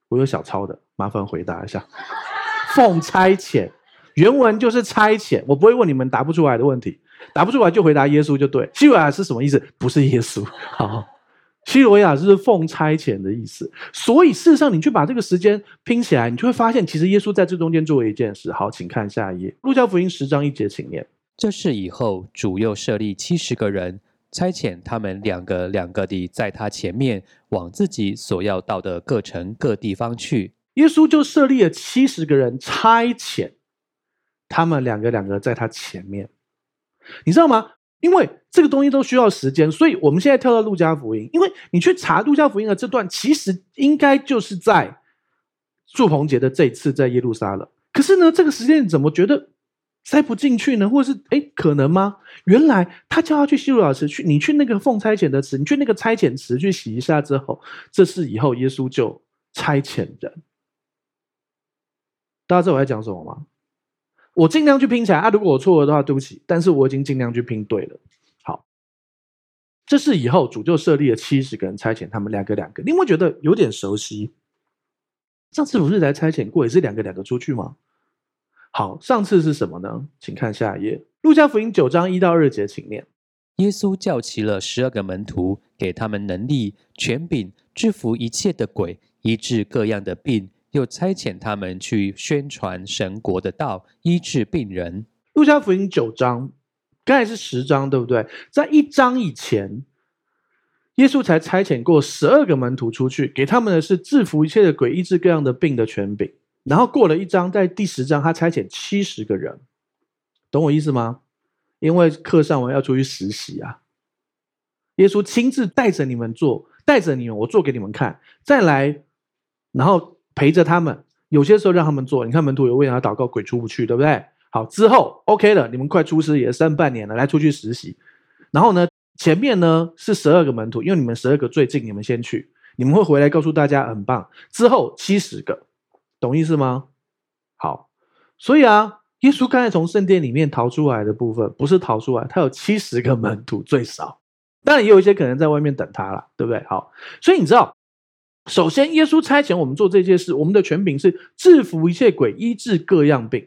我有小抄的，麻烦回答一下。奉差遣，原文就是差遣。我不会问你们答不出来的问题，答不出来就回答耶稣就对。西罗亚是什么意思？不是耶稣。好，西罗亚是奉差遣的意思。所以事实上，你去把这个时间拼起来，你就会发现，其实耶稣在这中间做了一件事。好，请看下一页，《路加福音》十章一节，请念。这是以后，主又设立七十个人。差遣他们两个两个地在他前面，往自己所要到的各城各地方去。耶稣就设立了七十个人，差遣他们两个两个在他前面。你知道吗？因为这个东西都需要时间，所以我们现在跳到路加福音。因为你去查路加福音的这段，其实应该就是在祝棚节的这次在耶路撒冷。可是呢，这个时间你怎么觉得？塞不进去呢，或者是诶，可能吗？原来他叫他去西罗亚池去，你去那个奉差遣的池，你去那个差遣池去洗一下之后，这是以后耶稣就差遣人。大家知道我在讲什么吗？我尽量去拼起来啊！如果我错了的话，对不起，但是我已经尽量去拼对了。好，这是以后主就设立了七十个人差遣他们两个两个，你会觉得有点熟悉。上次不是才差遣过，也是两个两个出去吗？好，上次是什么呢？请看下一页，《路加福音》九章一到二节，请念。耶稣叫齐了十二个门徒，给他们能力、权柄，制服一切的鬼，医治各样的病，又差遣他们去宣传神国的道，医治病人。《路加福音》九章，刚才是十章，对不对？在一章以前，耶稣才差遣过十二个门徒出去，给他们的是制服一切的鬼，医治各样的病的权柄。然后过了一章，在第十章，他差遣七十个人，懂我意思吗？因为课上完要出去实习啊。耶稣亲自带着你们做，带着你们，我做给你们看，再来，然后陪着他们。有些时候让他们做，你看门徒有为他祷告，鬼出不去，对不对？好，之后 OK 了，你们快出师也剩半年了，来出去实习。然后呢，前面呢是十二个门徒，因为你们十二个最近，你们先去，你们会回来告诉大家很棒。之后七十个。懂意思吗？好，所以啊，耶稣刚才从圣殿里面逃出来的部分，不是逃出来，他有七十个门徒最少，当然也有一些可能在外面等他了，对不对？好，所以你知道，首先耶稣差遣我们做这件事，我们的权柄是制服一切鬼，医治各样病，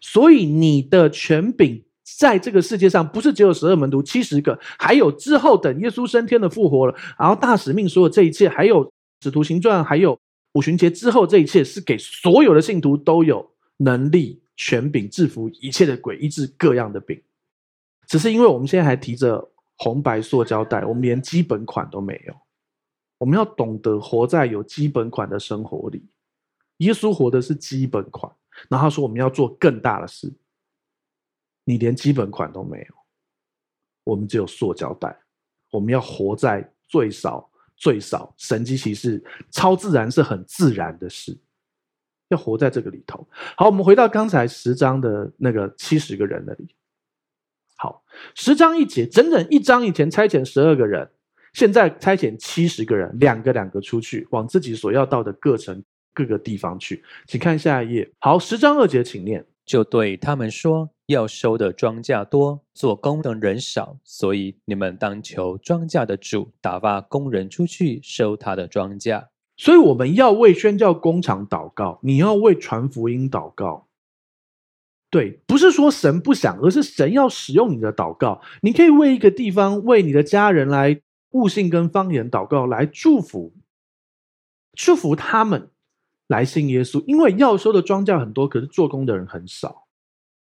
所以你的权柄在这个世界上不是只有十二门徒，七十个，还有之后等耶稣升天的复活了，然后大使命所有这一切，还有使徒行传，还有。五旬节之后，这一切是给所有的信徒都有能力、权柄制服一切的鬼，医治各样的病。只是因为我们现在还提着红白塑胶袋，我们连基本款都没有。我们要懂得活在有基本款的生活里。耶稣活的是基本款，然后他说我们要做更大的事。你连基本款都没有，我们只有塑胶袋。我们要活在最少。最少神迹奇事、超自然是很自然的事，要活在这个里头。好，我们回到刚才十章的那个七十个人那里。好，十章一节，整整一章以前差遣十二个人，现在差遣七十个人，两个两个出去，往自己所要到的各城各个地方去。请看下一页。好，十章二节，请念。就对他们说：“要收的庄稼多，做工的人少，所以你们当求庄稼的主打发工人出去收他的庄稼。所以我们要为宣教工厂祷告，你要为传福音祷告。对，不是说神不想，而是神要使用你的祷告。你可以为一个地方，为你的家人来悟性跟方言祷告，来祝福。祝福他们来信耶稣，因为要收的庄稼很多，可是做工的人很少。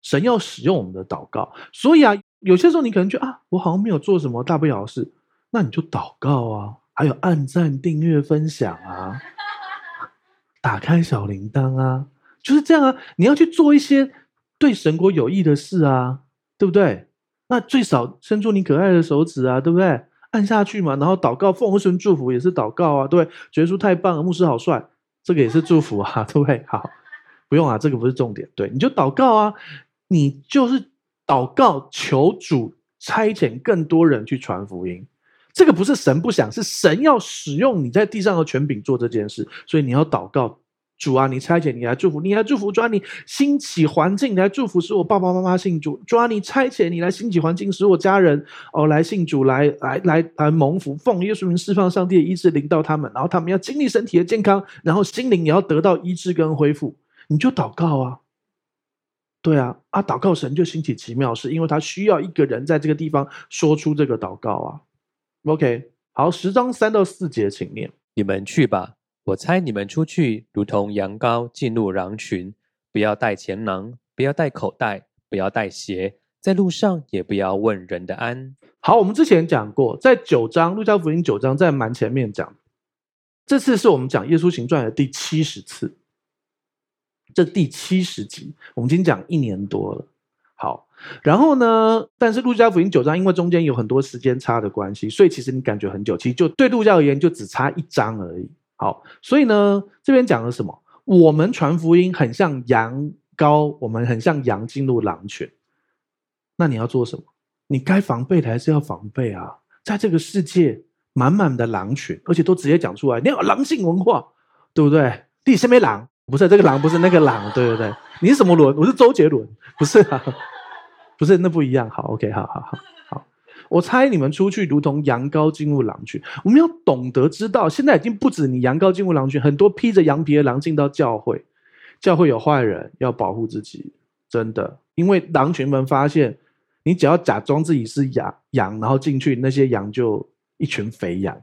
神要使用我们的祷告，所以啊，有些时候你可能觉得啊，我好像没有做什么大不了的事，那你就祷告啊，还有按赞、订阅、分享啊，打开小铃铛啊，就是这样啊。你要去做一些对神国有益的事啊，对不对？那最少伸出你可爱的手指啊，对不对？按下去嘛，然后祷告奉神祝福也是祷告啊，对？觉得太棒了，牧师好帅，这个也是祝福啊，对不对？好，不用啊，这个不是重点，对，你就祷告啊。你就是祷告，求主差遣更多人去传福音。这个不是神不想，是神要使用你在地上的权柄做这件事。所以你要祷告，主啊，你差遣你来祝福，你来祝福，主啊，你兴起环境来祝福，使我爸爸妈妈信主。主啊，你差遣你来兴起环境，使我家人哦来信主，来来来来蒙福，奉耶稣名释放上帝的医治临到他们，然后他们要经历身体的健康，然后心灵也要得到医治跟恢复。你就祷告啊。对啊，啊，祷告神就兴起奇妙事，因为他需要一个人在这个地方说出这个祷告啊。OK，好，十章三到四节，请念：你们去吧，我猜你们出去，如同羊羔进入狼群，不要带钱囊，不要带口袋，不要带鞋，在路上也不要问人的安。好，我们之前讲过，在九章路加福音九章在蛮前面讲，这次是我们讲耶稣行传的第七十次。这第七十集，我们已经讲一年多了。好，然后呢？但是路加福音九章，因为中间有很多时间差的关系，所以其实你感觉很久。其实就对路加而言，就只差一章而已。好，所以呢，这边讲了什么？我们传福音很像羊羔，我们很像羊进入狼群。那你要做什么？你该防备的还是要防备啊！在这个世界，满满的狼群，而且都直接讲出来，你要狼性文化，对不对？第什么狼？不是这个狼，不是那个狼，对对对，你是什么伦？我是周杰伦，不是啊，不是那不一样。好，OK，好好好好，我猜你们出去如同羊羔进入狼群。我们要懂得知道，现在已经不止你羊羔进入狼群，很多披着羊皮的狼进到教会，教会有坏人，要保护自己，真的，因为狼群们发现，你只要假装自己是羊羊，然后进去，那些羊就一群肥羊，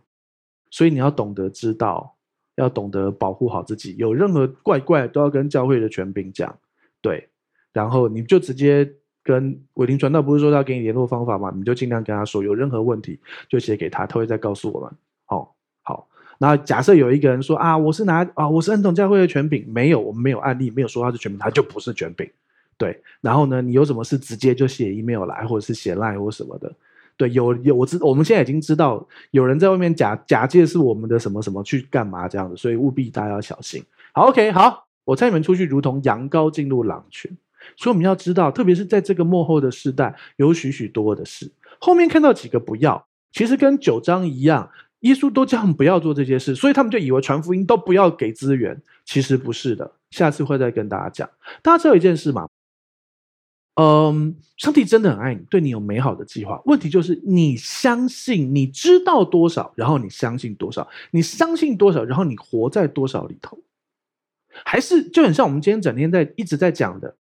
所以你要懂得知道。要懂得保护好自己，有任何怪怪都要跟教会的权柄讲，对，然后你就直接跟伟霆传道，不是说他给你联络方法吗？你就尽量跟他说，有任何问题就写给他，他会再告诉我们。好，好，那假设有一个人说啊，我是拿啊，我是恩统教会的权柄，没有，我们没有案例，没有说他是权柄，他就不是权柄，对。然后呢，你有什么事直接就写 email 来，或者是写 line 或什么的。对，有有我知，我们现在已经知道有人在外面假假借是我们的什么什么去干嘛这样子，所以务必大家要小心。好，OK，好，我猜你们出去，如同羊羔进入狼群。所以我们要知道，特别是在这个幕后的时代，有许许多多的事。后面看到几个不要，其实跟九章一样，耶稣都叫他们不要做这些事，所以他们就以为传福音都不要给资源，其实不是的。下次会再跟大家讲。大家知道一件事吗？嗯，上帝真的很爱你，对你有美好的计划。问题就是你相信，你知道多少，然后你相信多少，你相信多少，然后你活在多少里头，还是就很像我们今天整天在一直在讲的，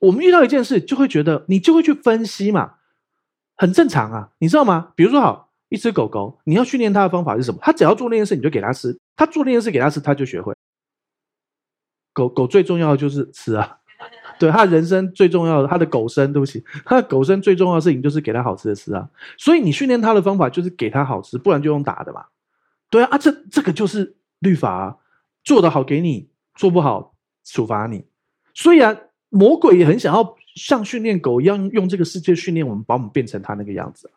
我们遇到一件事就会觉得，你就会去分析嘛，很正常啊，你知道吗？比如说，好，一只狗狗，你要训练它的方法是什么？它只要做那件事，你就给它吃，它做那件事给它吃，它就学会。狗狗最重要的就是吃啊。对，他人生最重要的，它的狗生，对不起，它的狗生最重要的事情就是给它好吃的吃啊。所以你训练它的方法就是给它好吃，不然就用打的嘛。对啊，啊，这这个就是律法啊，做得好给你，做不好处罚你。虽然，魔鬼也很想要像训练狗一样，用这个世界训练我们，把我们变成他那个样子。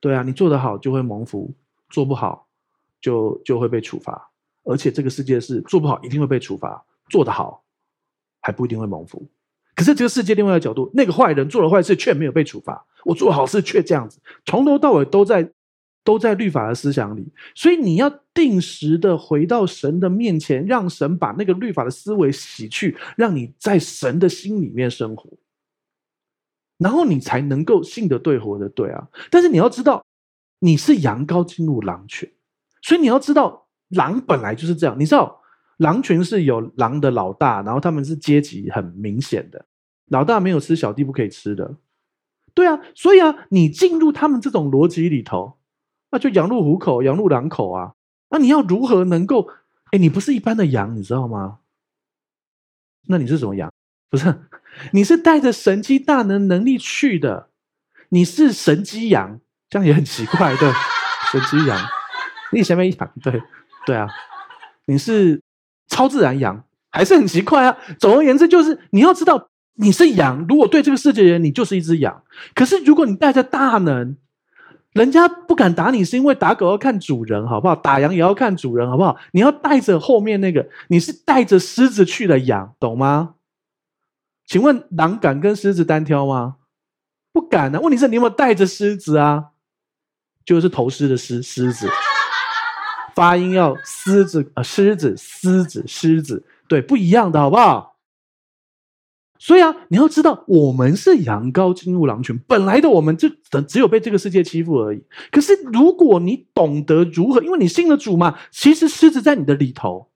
对啊，你做得好就会蒙福，做不好就就会被处罚。而且这个世界是做不好一定会被处罚，做得好还不一定会蒙福。可是这个世界另外一个角度，那个坏人做了坏事却没有被处罚，我做好事却这样子，从头到尾都在都在律法的思想里。所以你要定时的回到神的面前，让神把那个律法的思维洗去，让你在神的心里面生活，然后你才能够信得对，活得对啊。但是你要知道，你是羊羔进入狼群，所以你要知道，狼本来就是这样，你知道。狼群是有狼的老大，然后他们是阶级很明显的，老大没有吃，小弟不可以吃的。对啊，所以啊，你进入他们这种逻辑里头，那就羊入虎口，羊入狼口啊。那你要如何能够？哎，你不是一般的羊，你知道吗？那你是什么羊？不是，你是带着神机大能能力去的。你是神机羊，这样也很奇怪，对？神机羊，你前面羊，对对啊，你是超自然羊，还是很奇怪啊。总而言之，就是你要知道你是羊。如果对这个世界人，你就是一只羊。可是如果你带着大能，人家不敢打你，是因为打狗要看主人，好不好？打羊也要看主人，好不好？你要带着后面那个，你是带着狮子去的羊，懂吗？请问狼敢跟狮子单挑吗？不敢啊！问题是你有没有带着狮子啊？就是头狮的狮，狮子，发音要狮子啊，狮子，狮子，狮子，对，不一样的，好不好？所以啊，你要知道，我们是羊羔进入狼群，本来的我们就只有被这个世界欺负而已。可是如果你懂得如何，因为你信了主嘛，其实狮子在你的里头。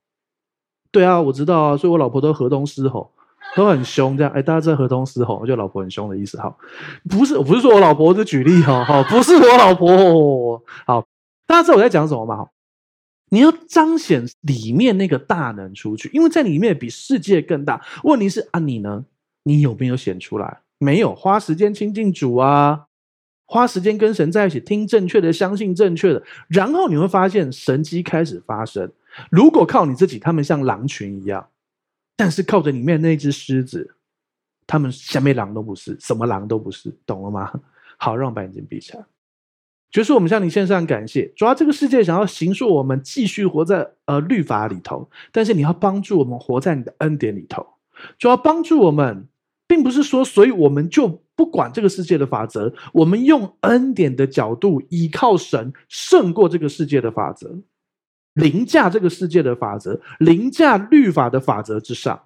对啊，我知道啊，所以我老婆都河东狮吼，都很凶。这样，哎，大家知道河东狮吼，就老婆很凶的意思。好，不是，我不是说我老婆，是举例哈，好，不是我老婆。好，大家知道我在讲什么吗？你要彰显里面那个大能出去，因为在里面比世界更大。问题是啊，你呢？你有没有显出来？没有，花时间亲近主啊，花时间跟神在一起，听正确的，相信正确的，然后你会发现神迹开始发生。如果靠你自己，他们像狼群一样；但是靠着里面那只狮子，他们什么狼都不是，什么狼都不是，懂了吗？好，让我把眼睛闭起来。就是我们向你献上感谢，主要这个世界想要形塑我们继续活在呃律法里头，但是你要帮助我们活在你的恩典里头，主要帮助我们。并不是说，所以我们就不管这个世界的法则，我们用恩典的角度，依靠神胜过这个世界的法则，凌驾这个世界的法则，凌驾律法的法则之上。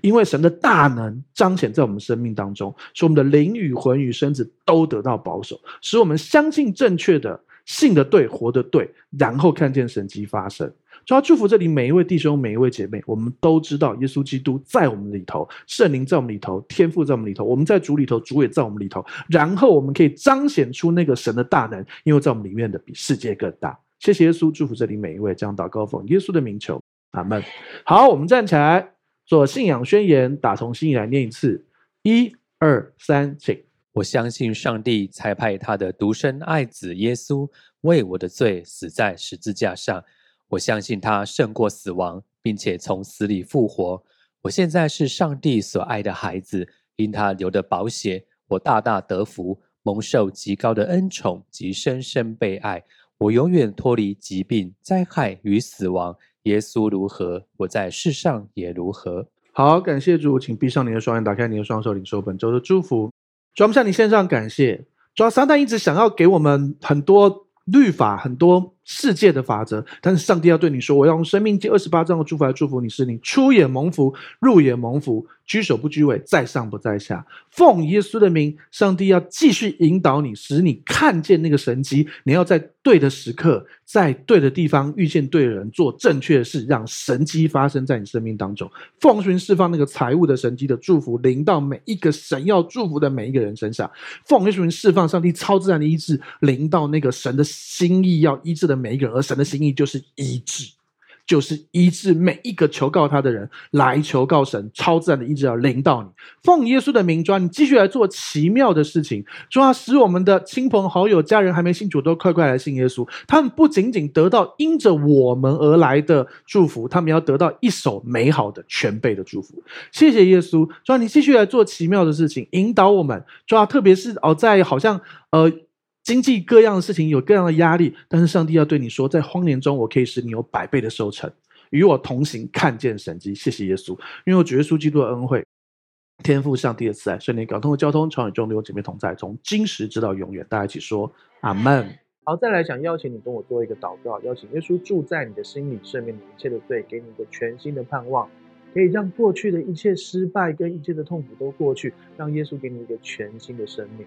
因为神的大能彰显在我们生命当中，使我们的灵与魂与身子都得到保守，使我们相信正确的、信的对、活的对，然后看见神迹发生。主要祝福这里每一位弟兄、每一位姐妹。我们都知道，耶稣基督在我们里头，圣灵在我们里头，天父在我们里头，我们在主里头，主也在我们里头。然后我们可以彰显出那个神的大能，因为在我们里面的比世界更大。谢谢耶稣，祝福这里每一位。这样祷告奉耶稣的名求，阿门。好，我们站起来做信仰宣言，打从心里来念一次：一、二、三，请。我相信上帝差派他的独生爱子耶稣为我的罪死在十字架上。我相信他胜过死亡，并且从死里复活。我现在是上帝所爱的孩子，因他流的宝血，我大大得福，蒙受极高的恩宠及深深被爱。我永远脱离疾病、灾害与死亡。耶稣如何，我在世上也如何。好，感谢主，请闭上你的双眼，打开你的双手，领受本周的祝福。主，我们向你献上感谢。主，撒旦一直想要给我们很多律法，很多。世界的法则，但是上帝要对你说：“我要用生命记二十八章的祝福来祝福你，是你出也蒙福，入也蒙福，居首不居尾，在上不在下。奉耶稣的名，上帝要继续引导你，使你看见那个神迹。你要在对的时刻，在对的地方遇见对的人，做正确的事，让神迹发生在你生命当中。奉寻释放那个财务的神迹的祝福，临到每一个神要祝福的每一个人身上。奉耶稣释放上帝超自然的医治，临到那个神的心意要医治的。”每一个人，而神的心意就是医治，就是医治每一个求告他的人，来求告神，超自然的医治要临到你。奉耶稣的名，抓你继续来做奇妙的事情，抓使我们的亲朋好友、家人还没信主，都快快来信耶稣。他们不仅仅得到因着我们而来的祝福，他们要得到一手美好的全备的祝福。谢谢耶稣，抓你继续来做奇妙的事情，引导我们。抓特别是哦，在好像呃。经济各样的事情有各样的压力，但是上帝要对你说，在荒年中，我可以使你有百倍的收成，与我同行，看见神迹。谢谢耶稣，因为我主耶稣基督的恩惠，天父上帝的慈爱，圣灵感动的交通，常与众弟兄姐妹同在，从今时直到永远。大家一起说阿门。好，再来想邀请你跟我做一个祷告，邀请耶稣住在你的心里，赦免你一切的罪，给你一个全新的盼望，可以让过去的一切失败跟一切的痛苦都过去，让耶稣给你一个全新的生命。